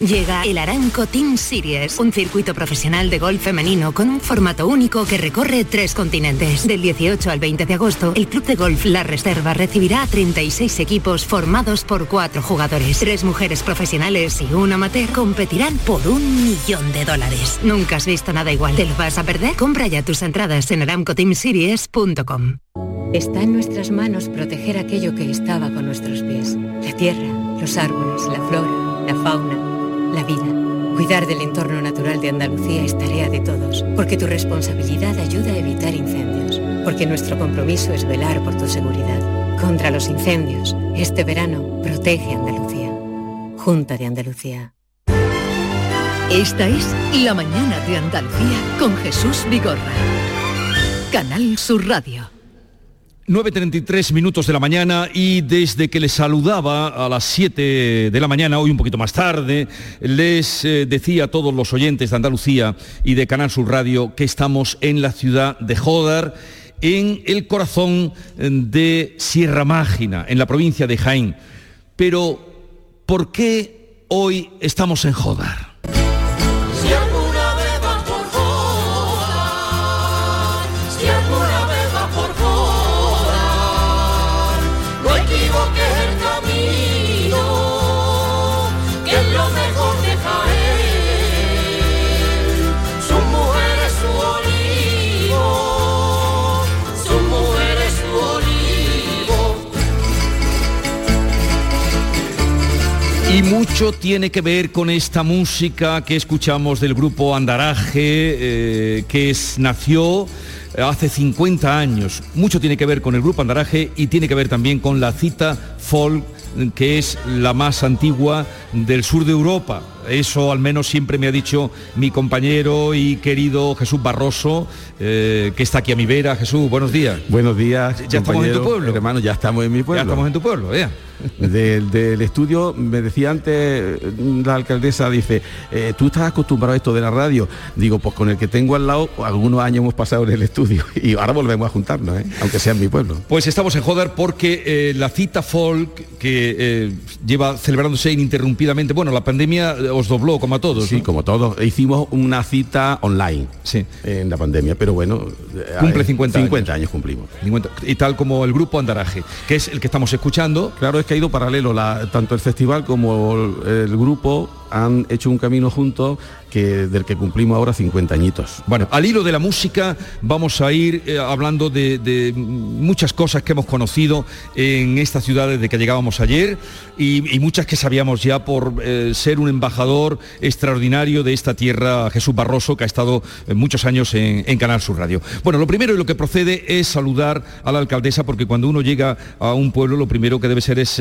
Llega el Aranco Team Series, un circuito profesional de golf femenino con un formato único que recorre tres continentes. Del 18 al 20 de agosto, el Club de Golf La Reserva recibirá a 36 equipos formados por cuatro jugadores. Tres mujeres profesionales y un amateur competirán por un millón de dólares. Nunca has visto nada igual. ¿Te lo vas a perder? Compra ya tus entradas en aramcoteamseries.com. Está en nuestras manos proteger aquello que estaba con nuestros pies. La tierra, los árboles, la flora, la fauna la vida. Cuidar del entorno natural de Andalucía es tarea de todos, porque tu responsabilidad ayuda a evitar incendios, porque nuestro compromiso es velar por tu seguridad. Contra los incendios, este verano protege Andalucía. Junta de Andalucía. Esta es La mañana de Andalucía con Jesús Vigorra. Canal Sur Radio. 9.33 minutos de la mañana y desde que les saludaba a las 7 de la mañana, hoy un poquito más tarde, les eh, decía a todos los oyentes de Andalucía y de Canal Sur Radio que estamos en la ciudad de Jodar, en el corazón eh, de Sierra Mágina, en la provincia de Jaén. Pero, ¿por qué hoy estamos en Jodar? Mucho tiene que ver con esta música que escuchamos del grupo Andaraje, eh, que es, nació hace 50 años. Mucho tiene que ver con el grupo Andaraje y tiene que ver también con la cita folk que es la más antigua del sur de Europa. Eso al menos siempre me ha dicho mi compañero y querido Jesús Barroso, eh, que está aquí a mi vera. Jesús, buenos días. Buenos días. Ya estamos en tu pueblo. Hermano, ya estamos en mi pueblo. Ya estamos en tu pueblo, ya. Del, del estudio, me decía antes la alcaldesa, dice, eh, tú estás acostumbrado a esto de la radio. Digo, pues con el que tengo al lado, algunos años hemos pasado en el estudio *laughs* y ahora volvemos a juntarnos, ¿eh? aunque sea en mi pueblo. Pues estamos en Joder porque eh, la cita folk que lleva celebrándose ininterrumpidamente, bueno, la pandemia os dobló como a todos. Sí, ¿no? como todos. Hicimos una cita online sí. en la pandemia, pero bueno. eh, Cumple 50 años. 50 años cumplimos. 50 y tal como el grupo Andaraje, que es el que estamos escuchando. Claro, es que ha ido paralelo, la- tanto el festival como el, el grupo han hecho un camino juntos del que cumplimos ahora 50 añitos. Bueno, al hilo de la música vamos a ir eh, hablando de, muchas cosas que hemos conocido en esta ciudad desde que llegábamos ayer y, muchas que sabíamos ya por eh, ser un embajador extraordinario de esta tierra, Jesús Barroso, que ha estado eh, muchos años en, Canal Sur Radio. Bueno, lo primero y lo que procede es saludar a la alcaldesa porque cuando uno llega a un pueblo lo primero que debe ser es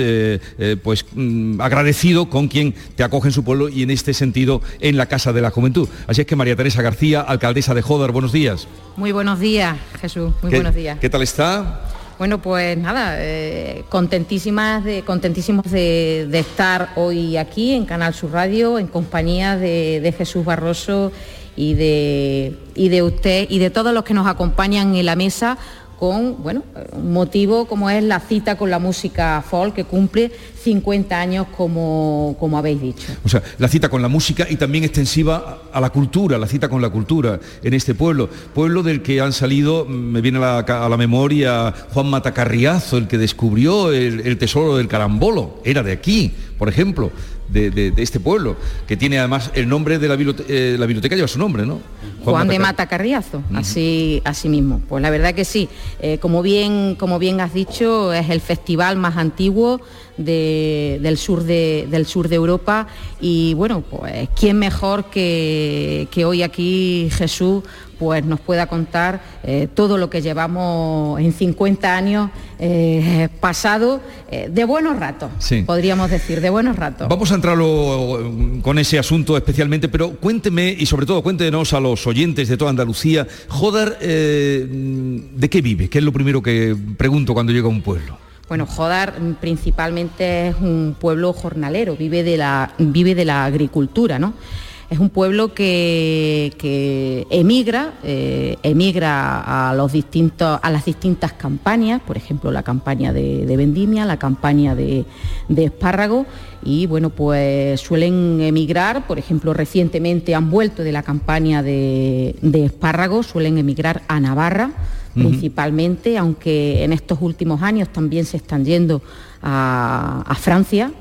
pues mm, agradecido con quien te acoge en su pueblo y en este sentido en la Casa de la Juventud. Así es que María Teresa García, alcaldesa de Joder, buenos días. Muy buenos días, Jesús. Muy ¿Qué- buenos días. ¿Qué tal está? Bueno, pues nada, eh, contentísimas de, contentísimos de, de estar hoy aquí en Canal Sur Radio en compañía de, de Jesús Barroso y de, y de usted y de todos los que nos acompañan en la mesa con bueno, un motivo como es la cita con la música folk que cumple 50 años como, como habéis dicho. O sea, la cita con la música y también extensiva a la cultura, la cita con la cultura en este pueblo. Pueblo del que han salido, me viene a la, memoria Juan Matacarriazo, el que descubrió el tesoro del carambolo. Era de aquí, por ejemplo, de, de- de este pueblo, que tiene además el nombre de la biblioteca, la biblioteca lleva su nombre, ¿no? Juan, de Mata Carriazo, así, así mismo. Pues la verdad que sí, Eh, como, bien, como bien has dicho, es el festival más antiguo de- del, sur de, del sur de Europa y bueno, pues quién mejor que, que hoy aquí Jesús pues nos pueda contar eh, todo lo que llevamos en 50 años eh, pasado eh, de buenos ratos, Sí. podríamos decir, de buenos ratos. Vamos a entrarlo con ese asunto especialmente, pero cuénteme y sobre todo cuéntenos a los oyentes de toda Andalucía, Jodar, ¿de qué vive? ¿Qué es lo primero que pregunto cuando llego a un pueblo? Bueno, Jodar principalmente es un pueblo jornalero, vive de la, vive de la agricultura, ¿no? Es un pueblo que, que emigra, eh, emigra a, los distintos, a las distintas campañas, por ejemplo la campaña de, de vendimia, la campaña de, de espárrago, y bueno, pues suelen emigrar, por ejemplo, recientemente han vuelto de la campaña de, de espárrago, suelen emigrar a Navarra, principalmente, aunque en estos últimos años también se están yendo a, a Francia.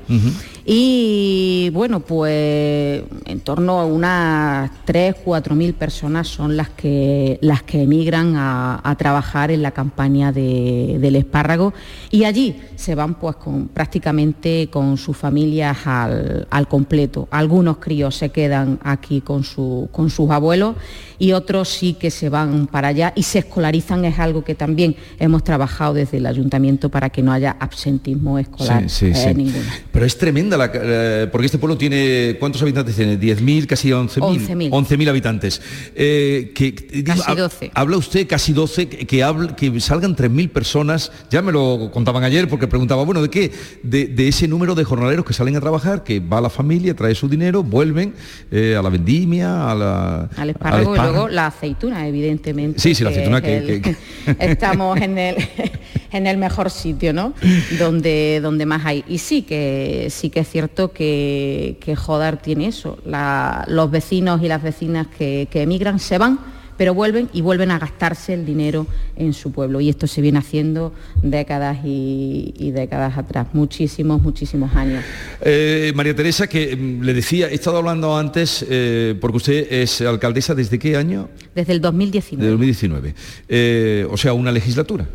Y bueno, pues en torno a unas 3, 4 mil personas son las que, las que emigran a, a trabajar en la campaña de- del espárrago y allí se van pues con, prácticamente con sus familias al, al completo. Algunos críos se quedan aquí con, su- con sus abuelos y otros sí que se van para allá y se escolarizan, es algo que también hemos trabajado desde el ayuntamiento para que no haya absentismo escolar Sí, sí, eh, sí. ninguno. Pero es tremenda, la, eh, porque este pueblo tiene, ¿cuántos habitantes tiene? ¿10.000, casi 11.000? 11.000. 11.000 habitantes. Eh, que, Casi hab- 12. Habla usted, casi 12, que, que, que salgan 3.000 personas, ya me lo contaban ayer porque preguntaba, bueno, ¿de qué? De, de ese número de jornaleros que salen a trabajar, que va la familia, trae su dinero, vuelven eh, a la vendimia, a la... al espárrago y espárrago. luego la aceituna, evidentemente. Sí, sí, la aceituna es que- el- que- *laughs* estamos en el, *laughs* en el mejor sitio, ¿no? Donde, donde más hay. Y sí que sí que es cierto que, que Jodar tiene eso. La- los vecinos y las vecinas que, que emigran se van pero vuelven y vuelven a gastarse el dinero en su pueblo. Y esto se viene haciendo décadas y, y décadas atrás, muchísimos, muchísimos años. Eh, María Teresa, que mm, le decía, he estado hablando antes, eh, porque usted es alcaldesa desde qué año? Desde el 2019. De 2019. Eh, o sea, una legislatura.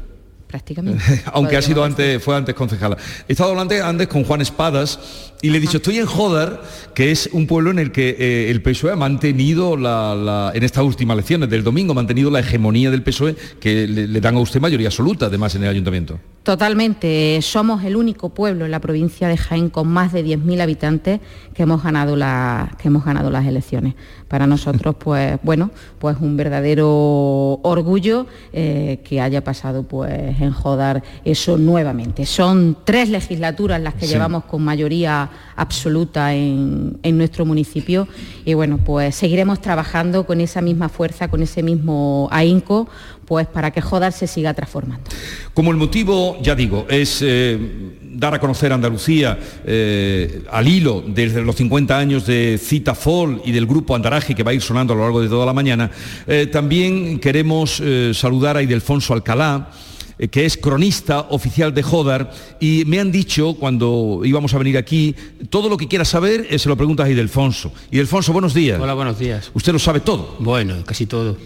Prácticamente. *laughs* Aunque ha sido antes, fue antes concejala. He estado hablando antes con Juan Espadas y le he dicho, estoy en Jodar, que es un pueblo en el que eh, el PSOE ha mantenido, la, la- en estas últimas elecciones del domingo, ha mantenido la hegemonía del PSOE que le, le dan a usted mayoría absoluta, además, en el ayuntamiento. Totalmente. Somos el único pueblo en la provincia de Jaén con más de 10.000 habitantes que hemos ganado la- que hemos ganado las elecciones. Para nosotros, pues bueno, pues un verdadero orgullo eh, que haya pasado pues en Jodar eso nuevamente. Son tres legislaturas las que Sí. llevamos con mayoría absoluta en, en nuestro municipio y bueno, pues seguiremos trabajando con esa misma fuerza, con ese mismo ahínco, pues para que Jodar se siga transformando. Como el motivo, ya digo, es eh, dar a conocer Andalucía eh, al hilo desde los 50 años de Cita Fall y del grupo Andaraje que va a ir sonando a lo largo de toda la mañana, eh, también queremos saludar a Idelfonso Alcalá, que es cronista oficial de Jodar, y me han dicho cuando íbamos a venir aquí, todo lo que quiera saber eh, se lo preguntas a Idelfonso. Idelfonso, buenos días. Hola, buenos días. Usted lo sabe todo. Bueno, casi todo.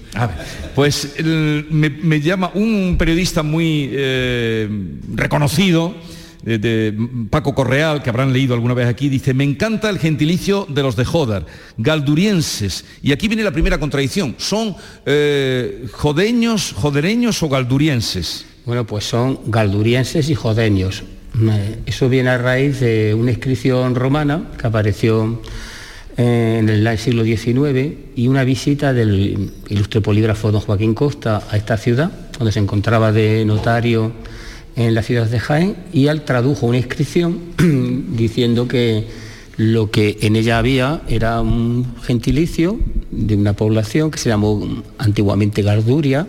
Pues el- me, me llama un periodista muy eh, reconocido, de, de Paco Correal, que habrán leído alguna vez aquí, dice, me encanta el gentilicio de los de Jodar, galdurienses. Y aquí viene la primera contradicción, ¿son eh, jodeños, jodereños o galdurienses? Bueno, pues son galdurienses y jodeños. Eh, Eso viene a raíz de una inscripción romana que apareció eh, en el siglo XIX y una visita del ilustre polígrafo don Joaquín Costa a esta ciudad, donde se encontraba de notario en la ciudad de Jaén, y él tradujo una inscripción *clears throat* diciendo que lo que en ella había era un gentilicio de una población que se llamó antiguamente Garduria.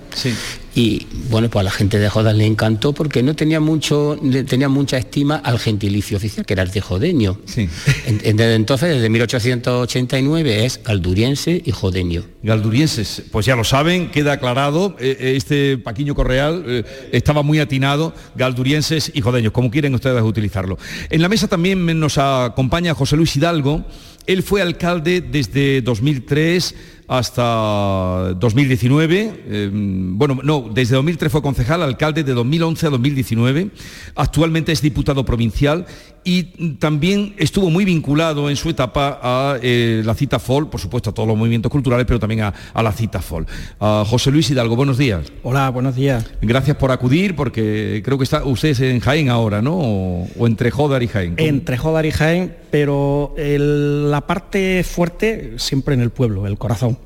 Y bueno, pues a la gente de Jodas le encantó porque no tenía mucho, tenía mucha estima al gentilicio oficial, que era el de jodeño. Desde entonces, desde 1889, es galduriense y jodeño. Galdurienses, pues ya lo saben, queda aclarado, eh, eh, este Paquiño Correal eh, estaba muy atinado, galdurienses y jodeños, como quieren ustedes utilizarlo. En la mesa también nos acompaña José Luis Hidalgo, él fue alcalde desde 2003 hasta 2019, eh, bueno, no, desde 2003 fue concejal, alcalde de 2011 a 2019, actualmente es diputado provincial y también estuvo muy vinculado en su etapa a eh, la cita FOL, por supuesto a todos los movimientos culturales, pero también a, a la cita FOL. José Luis Hidalgo, buenos días. Hola, buenos días. Gracias por acudir, porque creo que está usted en Jaén ahora, ¿no? O, o entre Jodar y Jaén. ¿Cómo? Entre Jodar y Jaén, pero el- la parte fuerte siempre en el pueblo, el corazón,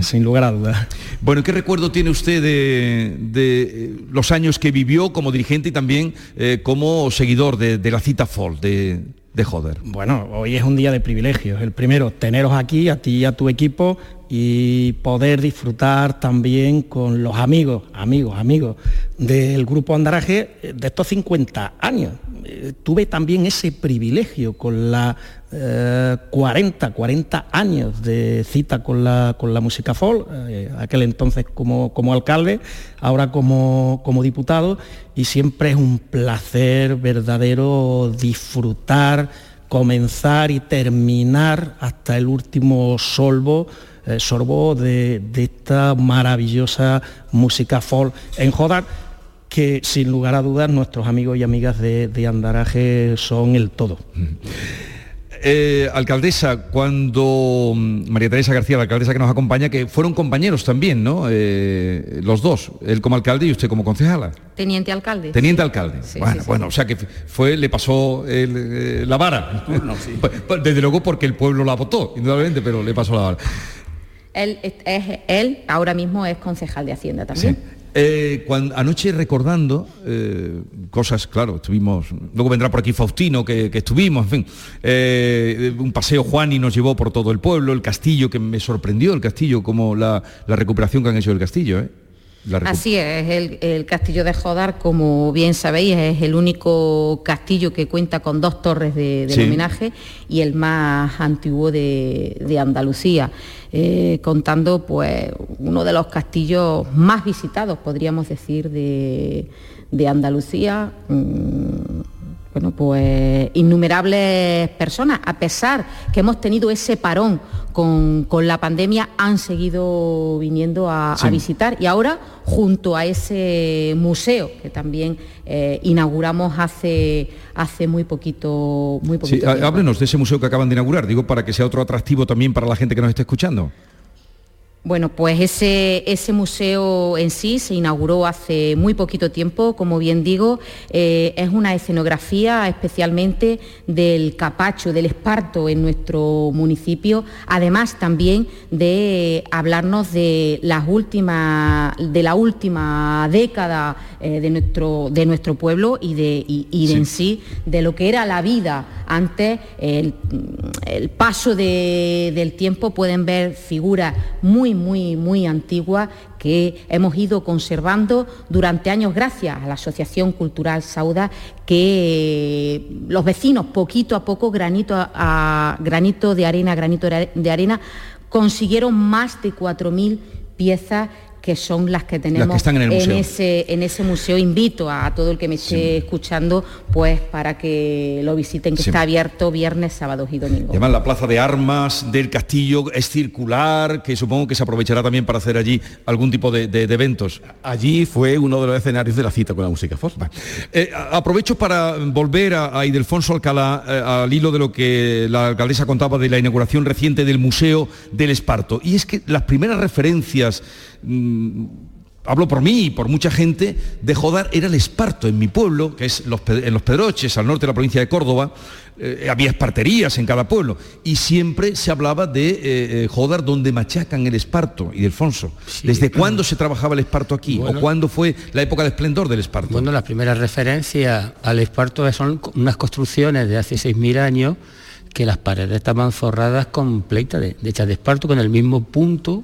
sin lugar a dudas. Bueno, ¿qué recuerdo tiene usted de, de, eh, los años que vivió como dirigente y también eh, como seguidor de, de la cita FOL de, de Joder? Bueno, hoy es un día de privilegios. El primero, teneros aquí, a ti y a tu equipo, y poder disfrutar también con los amigos, amigos, amigos del Grupo Andaraje eh, de estos 50 años. Tuve también ese privilegio con la eh, 40, 40 años de cita con la, con la música folk, eh, aquel entonces como, como alcalde, ahora como, como diputado, y siempre es un placer verdadero disfrutar, comenzar y terminar hasta el último solvo, eh, sorbo de, de esta maravillosa música folk en Jodar que sin lugar a dudas nuestros amigos y amigas de, de Andaraje son el todo. Eh, alcaldesa, cuando mm, María Teresa García, la alcaldesa que nos acompaña, que fueron compañeros también, ¿no? Eh, los dos, él como alcalde y usted como concejala. Teniente alcalde. Teniente alcalde. Sí, bueno, sí, sí. bueno, o sea que fue, le pasó el, eh, la vara. *laughs* Pues, pues, Desde luego porque el pueblo la votó, indudablemente, pero le pasó la vara. Él, es, es- él ahora mismo es concejal de Hacienda también. Eh, anoche recordando eh, cosas, claro, estuvimos, luego vendrá por aquí Faustino, que, que estuvimos, en fin, eh, un paseo Juan y nos llevó por todo el pueblo, el castillo, que me sorprendió el castillo, como la, la recuperación que han hecho del castillo. Así es, el, el castillo de Jodar, como bien sabéis, es el único castillo que cuenta con dos torres de, Sí. homenaje y el más antiguo de, de Andalucía, eh, contando pues uno de los castillos más visitados, podríamos decir, de, de Andalucía. mm, bueno, pues innumerables personas, a pesar que hemos tenido ese parón con, la pandemia, han seguido viniendo a, visitar. Y ahora junto a ese museo que también eh, inauguramos hace, hace muy poquito, muy poquito sí, Háblenos de ese museo que acaban de inaugurar, digo, para que sea otro atractivo también para la gente que nos esté escuchando. Bueno, pues ese, ese, museo en sí se inauguró hace muy poquito tiempo, como bien digo, eh, es una escenografía especialmente del capacho, del esparto en nuestro municipio, además también de hablarnos de, las últimas, de la última década eh, de, nuestro, de nuestro pueblo y, de, en sí de lo que era la vida. Antes, el, paso del tiempo, pueden ver figuras muy, muy, muy antiguas que hemos ido conservando durante años gracias a la Asociación Cultural Sauda, que los vecinos poquito a poco, granito a, granito de arena, granito de arena, consiguieron más de 4.000 piezas que son las que tenemos en, ese, en ese museo. Invito a todo el que me esté escuchando pues para que lo visiten, que está abierto viernes, sábados y domingos. Además la plaza de armas del castillo es circular, que supongo que se aprovechará también para hacer allí algún tipo de, eventos. Allí fue uno de los escenarios de la cita con la música forma. Eh, aprovecho para volver a, Idelfonso Alcalá eh, al hilo de lo que la alcaldesa contaba de la inauguración reciente del Museo del Esparto. Y es que las primeras referencias Mm, hablo por mí y por mucha gente, de Jodar era el esparto en mi pueblo, que es en Los Pedroches, al norte de la provincia de Córdoba, eh, había esparterías en cada pueblo, y siempre se hablaba de eh, eh, Jodar donde machacan el esparto y Delfonso. ¿Desde cuándo se trabajaba el esparto aquí? ¿O cuándo fue la época de esplendor del esparto? Bueno, la primera referencia al esparto son unas construcciones de hace 6.000 años que las paredes estaban forradas con pleita de, de hechas de esparto con el mismo punto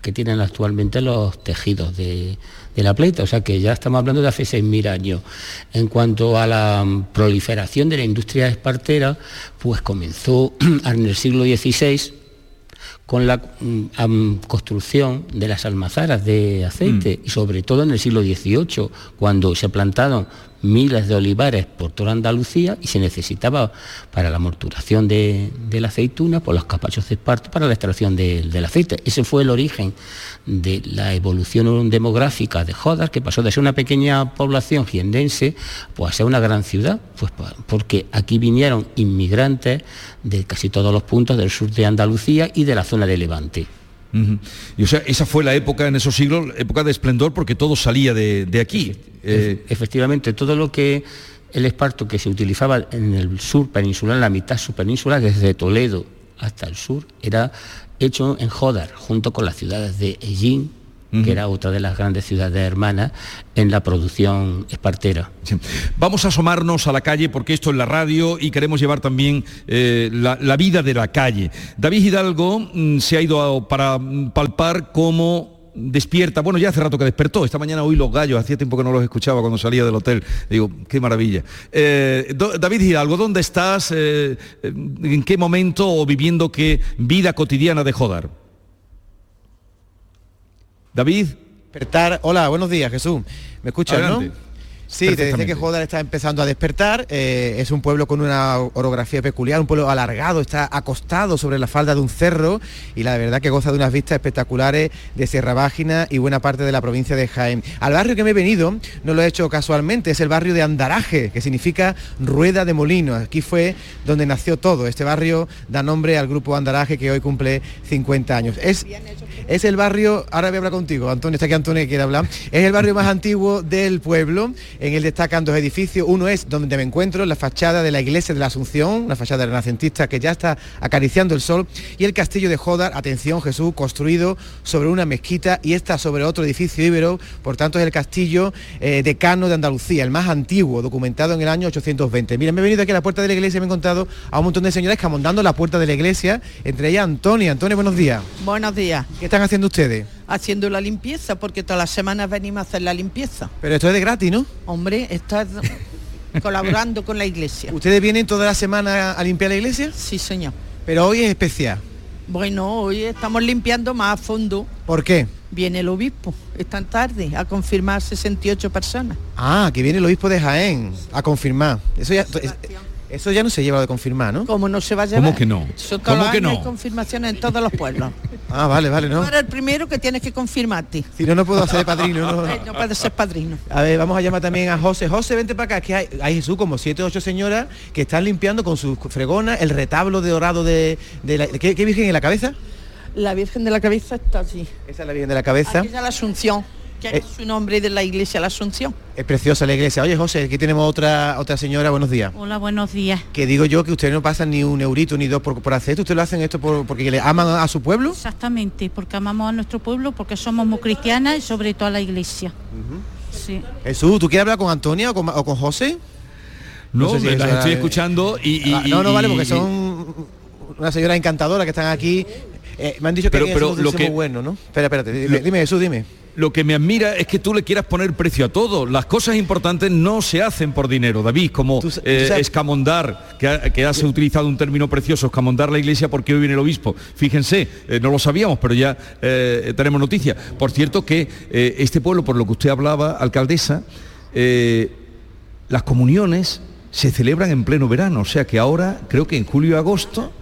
que tienen actualmente los tejidos de, la pleita, o sea que ya estamos hablando de hace 6.000 años. En cuanto a la proliferación de la industria espartera, pues comenzó *clears throat* en el siglo XVI con la mm, construcción de las almazaras de aceite mm. y sobre todo en el siglo XVIII, cuando se plantaron miles de olivares por toda Andalucía y se necesitaba para la morturación de, la aceituna, por los capachos de esparto para la extracción del aceite. Ese fue el origen de la evolución demográfica de Jodas, que pasó de ser una pequeña población giendense pues, a ser una gran ciudad, pues, porque aquí vinieron inmigrantes de casi todos los puntos del sur de Andalucía y de la zona de Levante. Y o sea, esa fue la época en esos siglos, época de esplendor, porque todo salía de, aquí. Eh, efectivamente, todo lo que el esparto que se utilizaba en el sur peninsular, en la mitad subpeninsular, desde Toledo hasta el sur, era hecho en Jodar, junto con las ciudades de Ellín, que era otra de las grandes ciudades hermanas en la producción espartera. Vamos a asomarnos a la calle porque esto es la radio y queremos llevar también eh, la, vida de la calle. David Hidalgo mm, se ha ido para palpar cómo despierta, bueno, ya hace rato que despertó, esta mañana oí los gallos, hacía tiempo que no los escuchaba cuando salía del hotel, digo, qué maravilla. Eh, David Hidalgo, ¿dónde estás? Eh, ¿En qué momento o viviendo qué vida cotidiana de Jodar? David. Despertar. Hola, buenos días, Jesús. ¿Me escuchas, no? Sí, te decía que Jodar está empezando a despertar. Eh, es un pueblo con una orografía peculiar, un pueblo alargado, está acostado sobre la falda de un cerro y la verdad que goza de unas vistas espectaculares de Sierra Bágina y buena parte de la provincia de Jaén. Al barrio que me he venido, no lo he hecho casualmente, es el barrio de Andaraje, que significa rueda de molino. Aquí fue donde nació todo. Este barrio da nombre al grupo Andaraje que hoy cumple 50 años. Es, es el barrio, ahora voy a hablar contigo, Antonio, está aquí Antonio que quiere hablar, es el barrio más antiguo del pueblo en él destacan dos edificios. Uno es donde me encuentro, la fachada de la iglesia de la Asunción, la fachada renacentista que ya está acariciando el sol, y el castillo de Jodar, atención Jesús, construido sobre una mezquita y está sobre otro edificio íbero, por tanto es el castillo eh, decano de Andalucía, el más antiguo, documentado en el año 820. Miren, me he venido aquí a la puerta de la iglesia y me he encontrado a un montón de señoras camondando la puerta de la iglesia, entre ellas Antonia. Antonio, buenos días. Buenos días. ¿Qué están haciendo ustedes? haciendo la limpieza, porque todas las semanas venimos a hacer la limpieza. Pero esto es de gratis, ¿no? Hombre, estás *laughs* colaborando con la iglesia. ¿Ustedes vienen toda la semana a limpiar la iglesia? Sí, señor. Pero hoy es especial. Bueno, hoy estamos limpiando más a fondo. ¿Por qué? Viene el obispo esta tarde a confirmar 68 personas. Ah, que viene el obispo de Jaén a confirmar. Eso ya, eso ya no se lleva de confirmar, ¿no? ¿Cómo no se va a llevar? ¿Cómo que no? ¿Cómo que no? Hay confirmaciones en todos los pueblos. *laughs* ah, vale, vale, ¿no? Para el primero que tienes que confirmarte. Si no, no puedo ser padrino, ¿no? *laughs* no puedes ser padrino. A ver, vamos a llamar también a José. José, vente para acá, que hay, hay Jesús como siete o ocho señoras que están limpiando con sus fregonas el retablo de dorado de, la... ¿qué, virgen en la cabeza? La Virgen de la Cabeza está allí. Esa es la Virgen de la Cabeza. Aquí la Asunción que es eh, su nombre de la iglesia La Asunción. Es preciosa la iglesia. Oye, José, aquí tenemos otra otra señora. Buenos días. Hola, buenos días. Que digo yo que ustedes no pasan ni un eurito ni dos por, hacer esto. Ustedes lo hacen esto porque le aman a su pueblo. Exactamente, porque amamos a nuestro pueblo, porque somos muy cristianas y sobre todo a la iglesia. sí. Jesús, ¿tú quieres hablar con Antonia o con, José? No, sé si las estoy escuchando y, ah, No, no, vale, porque son una señora encantadora que están aquí. Eh, me han dicho que pero, pero lo que bueno, ¿no? Espera, espérate, dime, dime Jesús, dime lo que me admira es que tú le quieras poner precio a todo. Las cosas importantes no se hacen por dinero, David, como eh, escamondar, que, has utilizado un término precioso, escamondar la iglesia porque hoy viene el obispo. Fíjense, eh, no lo sabíamos, pero ya eh, tenemos noticia. Por cierto que este pueblo, por lo que usted hablaba, alcaldesa, las comuniones se celebran en pleno verano, o sea que ahora, creo que en julio y agosto,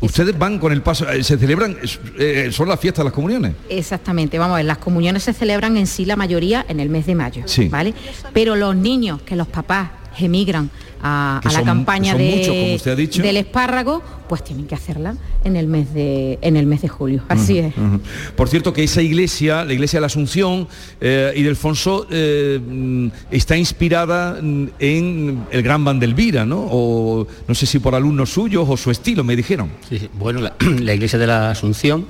Ustedes van con el paso, eh, se celebran, eh, son las fiestas de las comuniones. Exactamente, vamos a ver, las comuniones se celebran en sí la mayoría en el mes de mayo, ¿vale? Pero los niños que los papás emigran a, la campaña de, del espárrago, pues tienen que hacerla en el mes de, en el mes de julio. Así es. Por cierto que esa iglesia, la iglesia de la Asunción eh, y del Fonso, eh, está inspirada en el gran Vandelvira, ¿no? O no sé si por alumnos suyos o su estilo, me dijeron. Bueno, *clears throat* la iglesia de la Asunción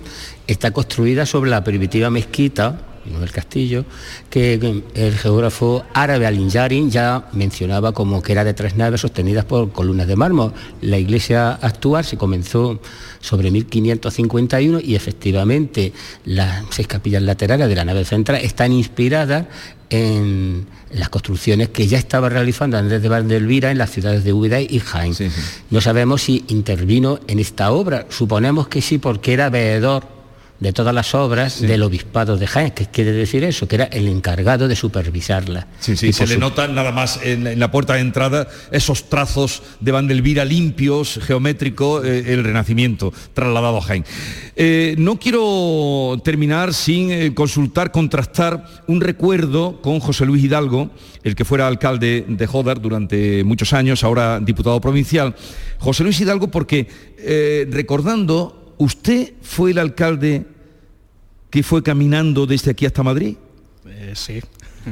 está construida sobre la primitiva mezquita Castillo, que el geógrafo árabe Al-Injarin ya mencionaba como que era de tres naves sostenidas por columnas de mármol. La iglesia actual se comenzó sobre 1551 y efectivamente las seis capillas laterales de la nave central están inspiradas en las construcciones que ya estaba realizando Andrés de Vandelvira en las ciudades de Úbeda y Jaén. No sabemos si intervino en esta obra, suponemos que sí porque era veedor de todas las obras del obispado de Jaén, que quiere decir eso, que era el encargado de supervisarla. Sí, sí, se le nota nada más en, la puerta de entrada esos trazos de Vandelvira limpios, geométrico, eh, el Renacimiento trasladado a Jaén. Eh, no quiero terminar sin eh, consultar, contrastar un recuerdo con José Luis Hidalgo, el que fuera alcalde de Jodar durante muchos años, ahora diputado provincial. José Luis Hidalgo porque recordando ¿Usted fue el alcalde que fue caminando desde aquí hasta Madrid? Eh, sí.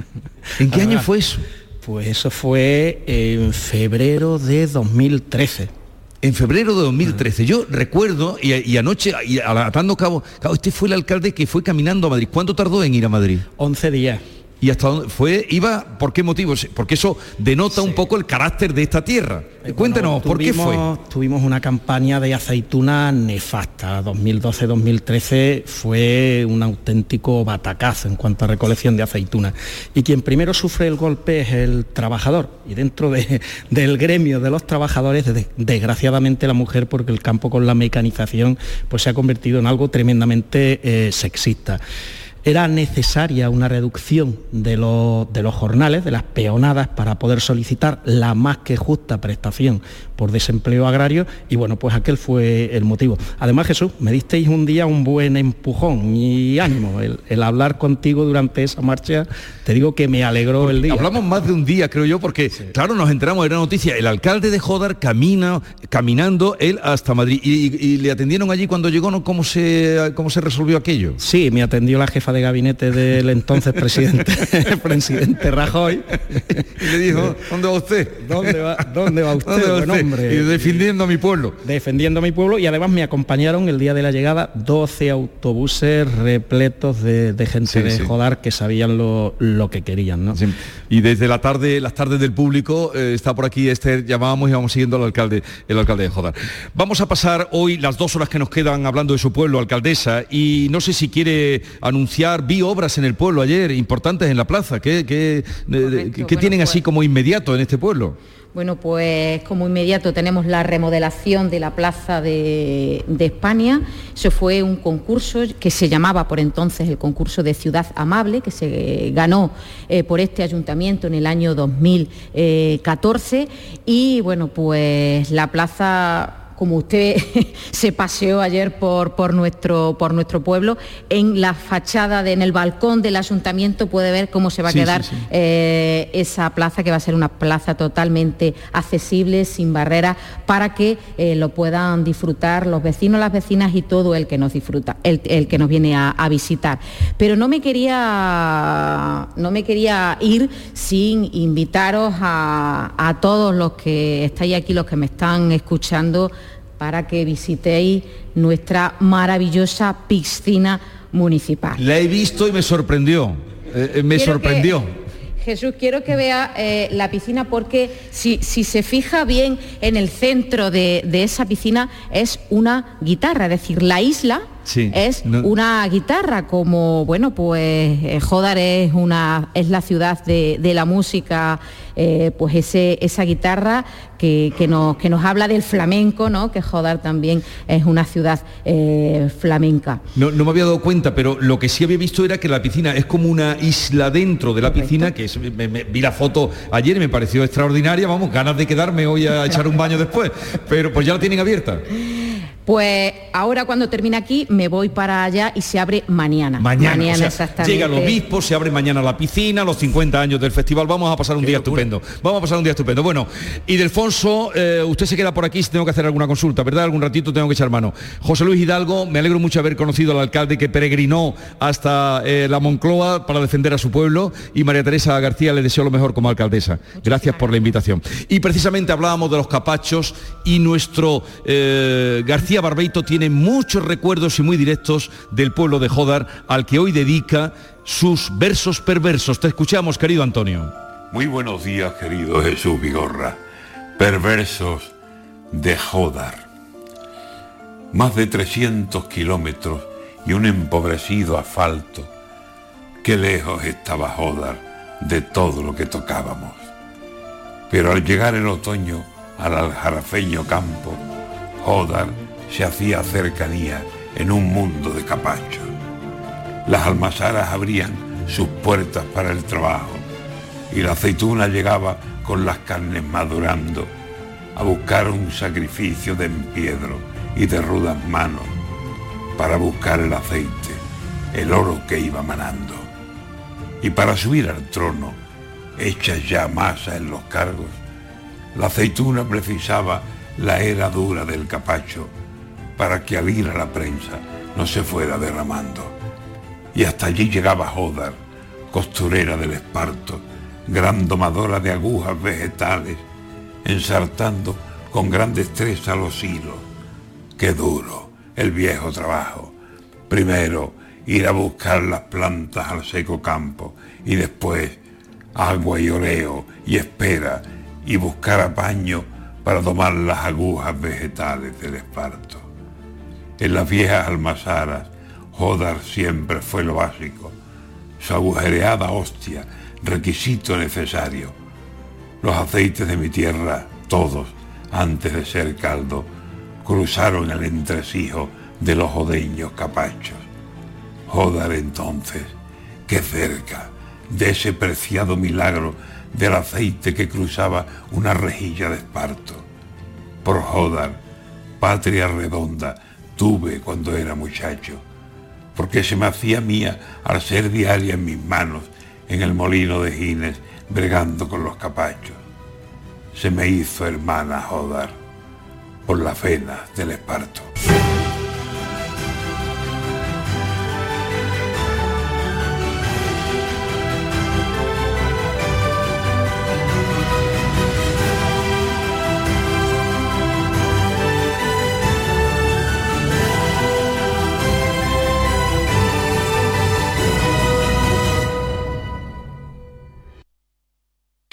*laughs* ¿En qué año fue eso? Pues eso fue en febrero de 2013. En febrero de 2013. Yo recuerdo, y, anoche, y atando cabo, cabo, usted fue el alcalde que fue caminando a Madrid. ¿Cuánto tardó en ir a Madrid? 11 días. ¿Y hasta dónde fue? ¿Iba? ¿Por qué motivos? Porque eso denota un poco el carácter de esta tierra. Eh, Cuéntenos, ¿por qué fue? Tuvimos una campaña de aceituna nefasta. 2012-2013 fue un auténtico batacazo en cuanto a recolección de aceituna. Y quien primero sufre el golpe es el trabajador. Y dentro *laughs* del gremio de los trabajadores, desgraciadamente la mujer, porque el campo con la mecanización pues, se ha convertido en algo tremendamente eh, sexista era necesaria una reducción de los, jornales, de las peonadas, para poder solicitar la más que justa prestación por desempleo agrario y bueno, pues aquel fue el motivo. Además, Jesús, me disteis un día un buen empujón y ánimo. El, hablar contigo durante esa marcha, te digo que me alegró el día. Hablamos más de un día, creo yo, porque claro, nos enteramos de la noticia. El alcalde de Jodar camina, caminando él hasta Madrid y, le atendieron allí cuando llegó, ¿no? ¿Cómo se, ¿Cómo se resolvió aquello? Sí, me atendió la jefa de gabinete del entonces presidente, *laughs* el presidente Rajoy. y le dijo, ¿dónde va usted? ¿Dónde va, dónde va usted? Y defendiendo a mi pueblo. Defendiendo a mi pueblo y además me acompañaron el día de la llegada 12 autobuses repletos de, gente de Jodar que sabían lo, que querían. ¿no? Y desde la tarde, las tardes del público, eh, está por aquí Esther, llamábamos y vamos siguiendo al alcalde, el alcalde de Jodar. Vamos a pasar hoy las dos horas que nos quedan hablando de su pueblo, alcaldesa, y no sé si quiere anunciar iniciar, vi obras en el pueblo ayer, importantes en la plaza, ¿qué, qué, tienen así pues como inmediato en este pueblo? Bueno, pues como inmediato tenemos la remodelación de la Plaza de, España. Eso fue un concurso que se llamaba por entonces el concurso de Ciudad Amable, que se ganó eh, por este ayuntamiento en el año 2014. Y bueno, pues la plaza como usted *laughs* se paseó ayer por, por, nuestro, por nuestro pueblo, en la fachada, de, en el balcón del ayuntamiento puede ver cómo se va a quedar eh, esa plaza, que va a ser una plaza totalmente accesible, sin barreras, para que eh, lo puedan disfrutar los vecinos, las vecinas y todo el que nos disfruta, el, que nos viene a, visitar. Pero no me quería, no me quería ir sin invitaros a, a todos los que estáis aquí, los que me están escuchando, para que visitéis nuestra maravillosa piscina municipal. La he visto y me sorprendió, eh, me sorprendió. Jesús, quiero que vea eh, la piscina porque si, se fija bien en el centro de, esa piscina es una guitarra, es decir, la isla es una guitarra como, bueno, pues Jodar es, una, es la ciudad de, de la música eh, pues ese, esa guitarra que, nos, que nos habla del flamenco, ¿no? que Jodar también es una ciudad eh, flamenca. No, me había dado cuenta, pero lo que sí había visto era que la piscina es como una isla dentro de la piscina, que vi la foto ayer y me pareció extraordinaria, vamos, ganas de quedarme hoy a echar un baño después, pero pues ya la tienen abierta. *laughs* Pues ahora cuando termine aquí me voy para allá y se abre mañana. Mañana, exactamente. Llega el obispo, se abre mañana la piscina, los 50 años del festival, vamos a pasar un día estupendo. Vamos a pasar un día estupendo. Bueno, y Delfonso, eh, usted se queda por aquí si tengo que hacer alguna consulta, ¿verdad? Algún ratito tengo que echar mano. José Luis Hidalgo, me alegro mucho haber conocido al alcalde que peregrinó hasta eh, la Moncloa para defender a su pueblo y María Teresa García le deseo lo mejor como alcaldesa. Gracias por la invitación. Y precisamente hablábamos de los capachos y nuestro eh, García Barbeito tiene muchos recuerdos y muy directos del pueblo de Jodar, al que hoy dedica sus versos perversos. Te escuchamos, querido Antonio. Muy buenos días, querido Jesús Vigorra. Perversos de Jodar. Más de 300 kilómetros y un empobrecido asfalto. Qué lejos estaba Jodar de todo lo que tocábamos. Pero al llegar el otoño al aljarafeño campo, Jodar se hacía cercanía en un mundo de capachos. Las almazaras abrían sus puertas para el trabajo y la aceituna llegaba con las carnes madurando a buscar un sacrificio de empiedro y de rudas manos para buscar el aceite, el oro que iba manando. Y para subir al trono, hechas ya masa en los cargos, la aceituna precisaba la era dura del capacho para que al ir a la prensa no se fuera derramando. Y hasta allí llegaba Jodar, costurera del esparto, gran domadora de agujas vegetales, ensartando con gran destreza los hilos. Qué duro el viejo trabajo. Primero ir a buscar las plantas al seco campo y después agua y oreo y espera y buscar apaño para domar las agujas vegetales del esparto. En las viejas almazaras, Jodar siempre fue lo básico. Su agujereada hostia, requisito necesario. Los aceites de mi tierra, todos, antes de ser caldo, cruzaron el entresijo de los jodeños capachos. Jodar entonces, qué cerca de ese preciado milagro del aceite que cruzaba una rejilla de esparto. Por Jodar, patria redonda, tuve cuando era muchacho, porque se me hacía mía al ser diaria en mis manos en el molino de Gines bregando con los capachos. Se me hizo hermana Jodar por la venas del esparto.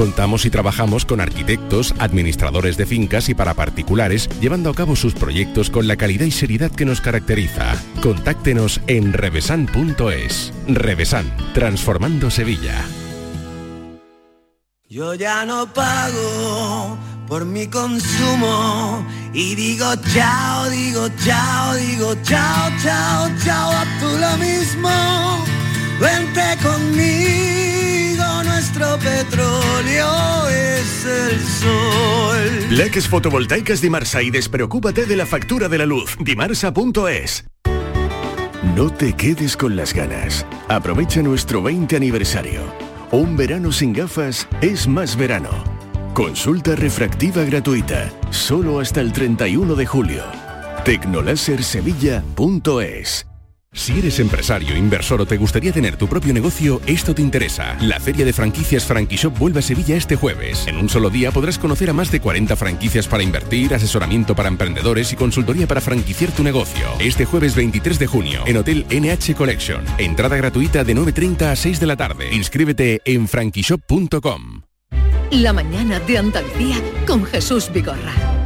Contamos y trabajamos con arquitectos, administradores de fincas y para particulares, llevando a cabo sus proyectos con la calidad y seriedad que nos caracteriza. Contáctenos en revesan.es. Revesan, transformando Sevilla. Yo ya no pago por mi consumo y digo chao, digo chao, digo chao, chao, chao, a tú lo mismo. Vente conmigo, nuestro petróleo es el sol. Leques fotovoltaicas Dimarsa y despreocúpate de la factura de la luz. Dimarsa.es. No te quedes con las ganas. Aprovecha nuestro 20 aniversario. Un verano sin gafas es más verano. Consulta refractiva gratuita, solo hasta el 31 de julio. Tecnolasersevilla.es si eres empresario, inversor o te gustaría tener tu propio negocio, esto te interesa. La Feria de Franquicias Franquishop vuelve a Sevilla este jueves. En un solo día podrás conocer a más de 40 franquicias para invertir, asesoramiento para emprendedores y consultoría para franquiciar tu negocio. Este jueves 23 de junio, en Hotel NH Collection. Entrada gratuita de 9.30 a 6 de la tarde. Inscríbete en franquishop.com. La mañana de Andalucía con Jesús Vigorra.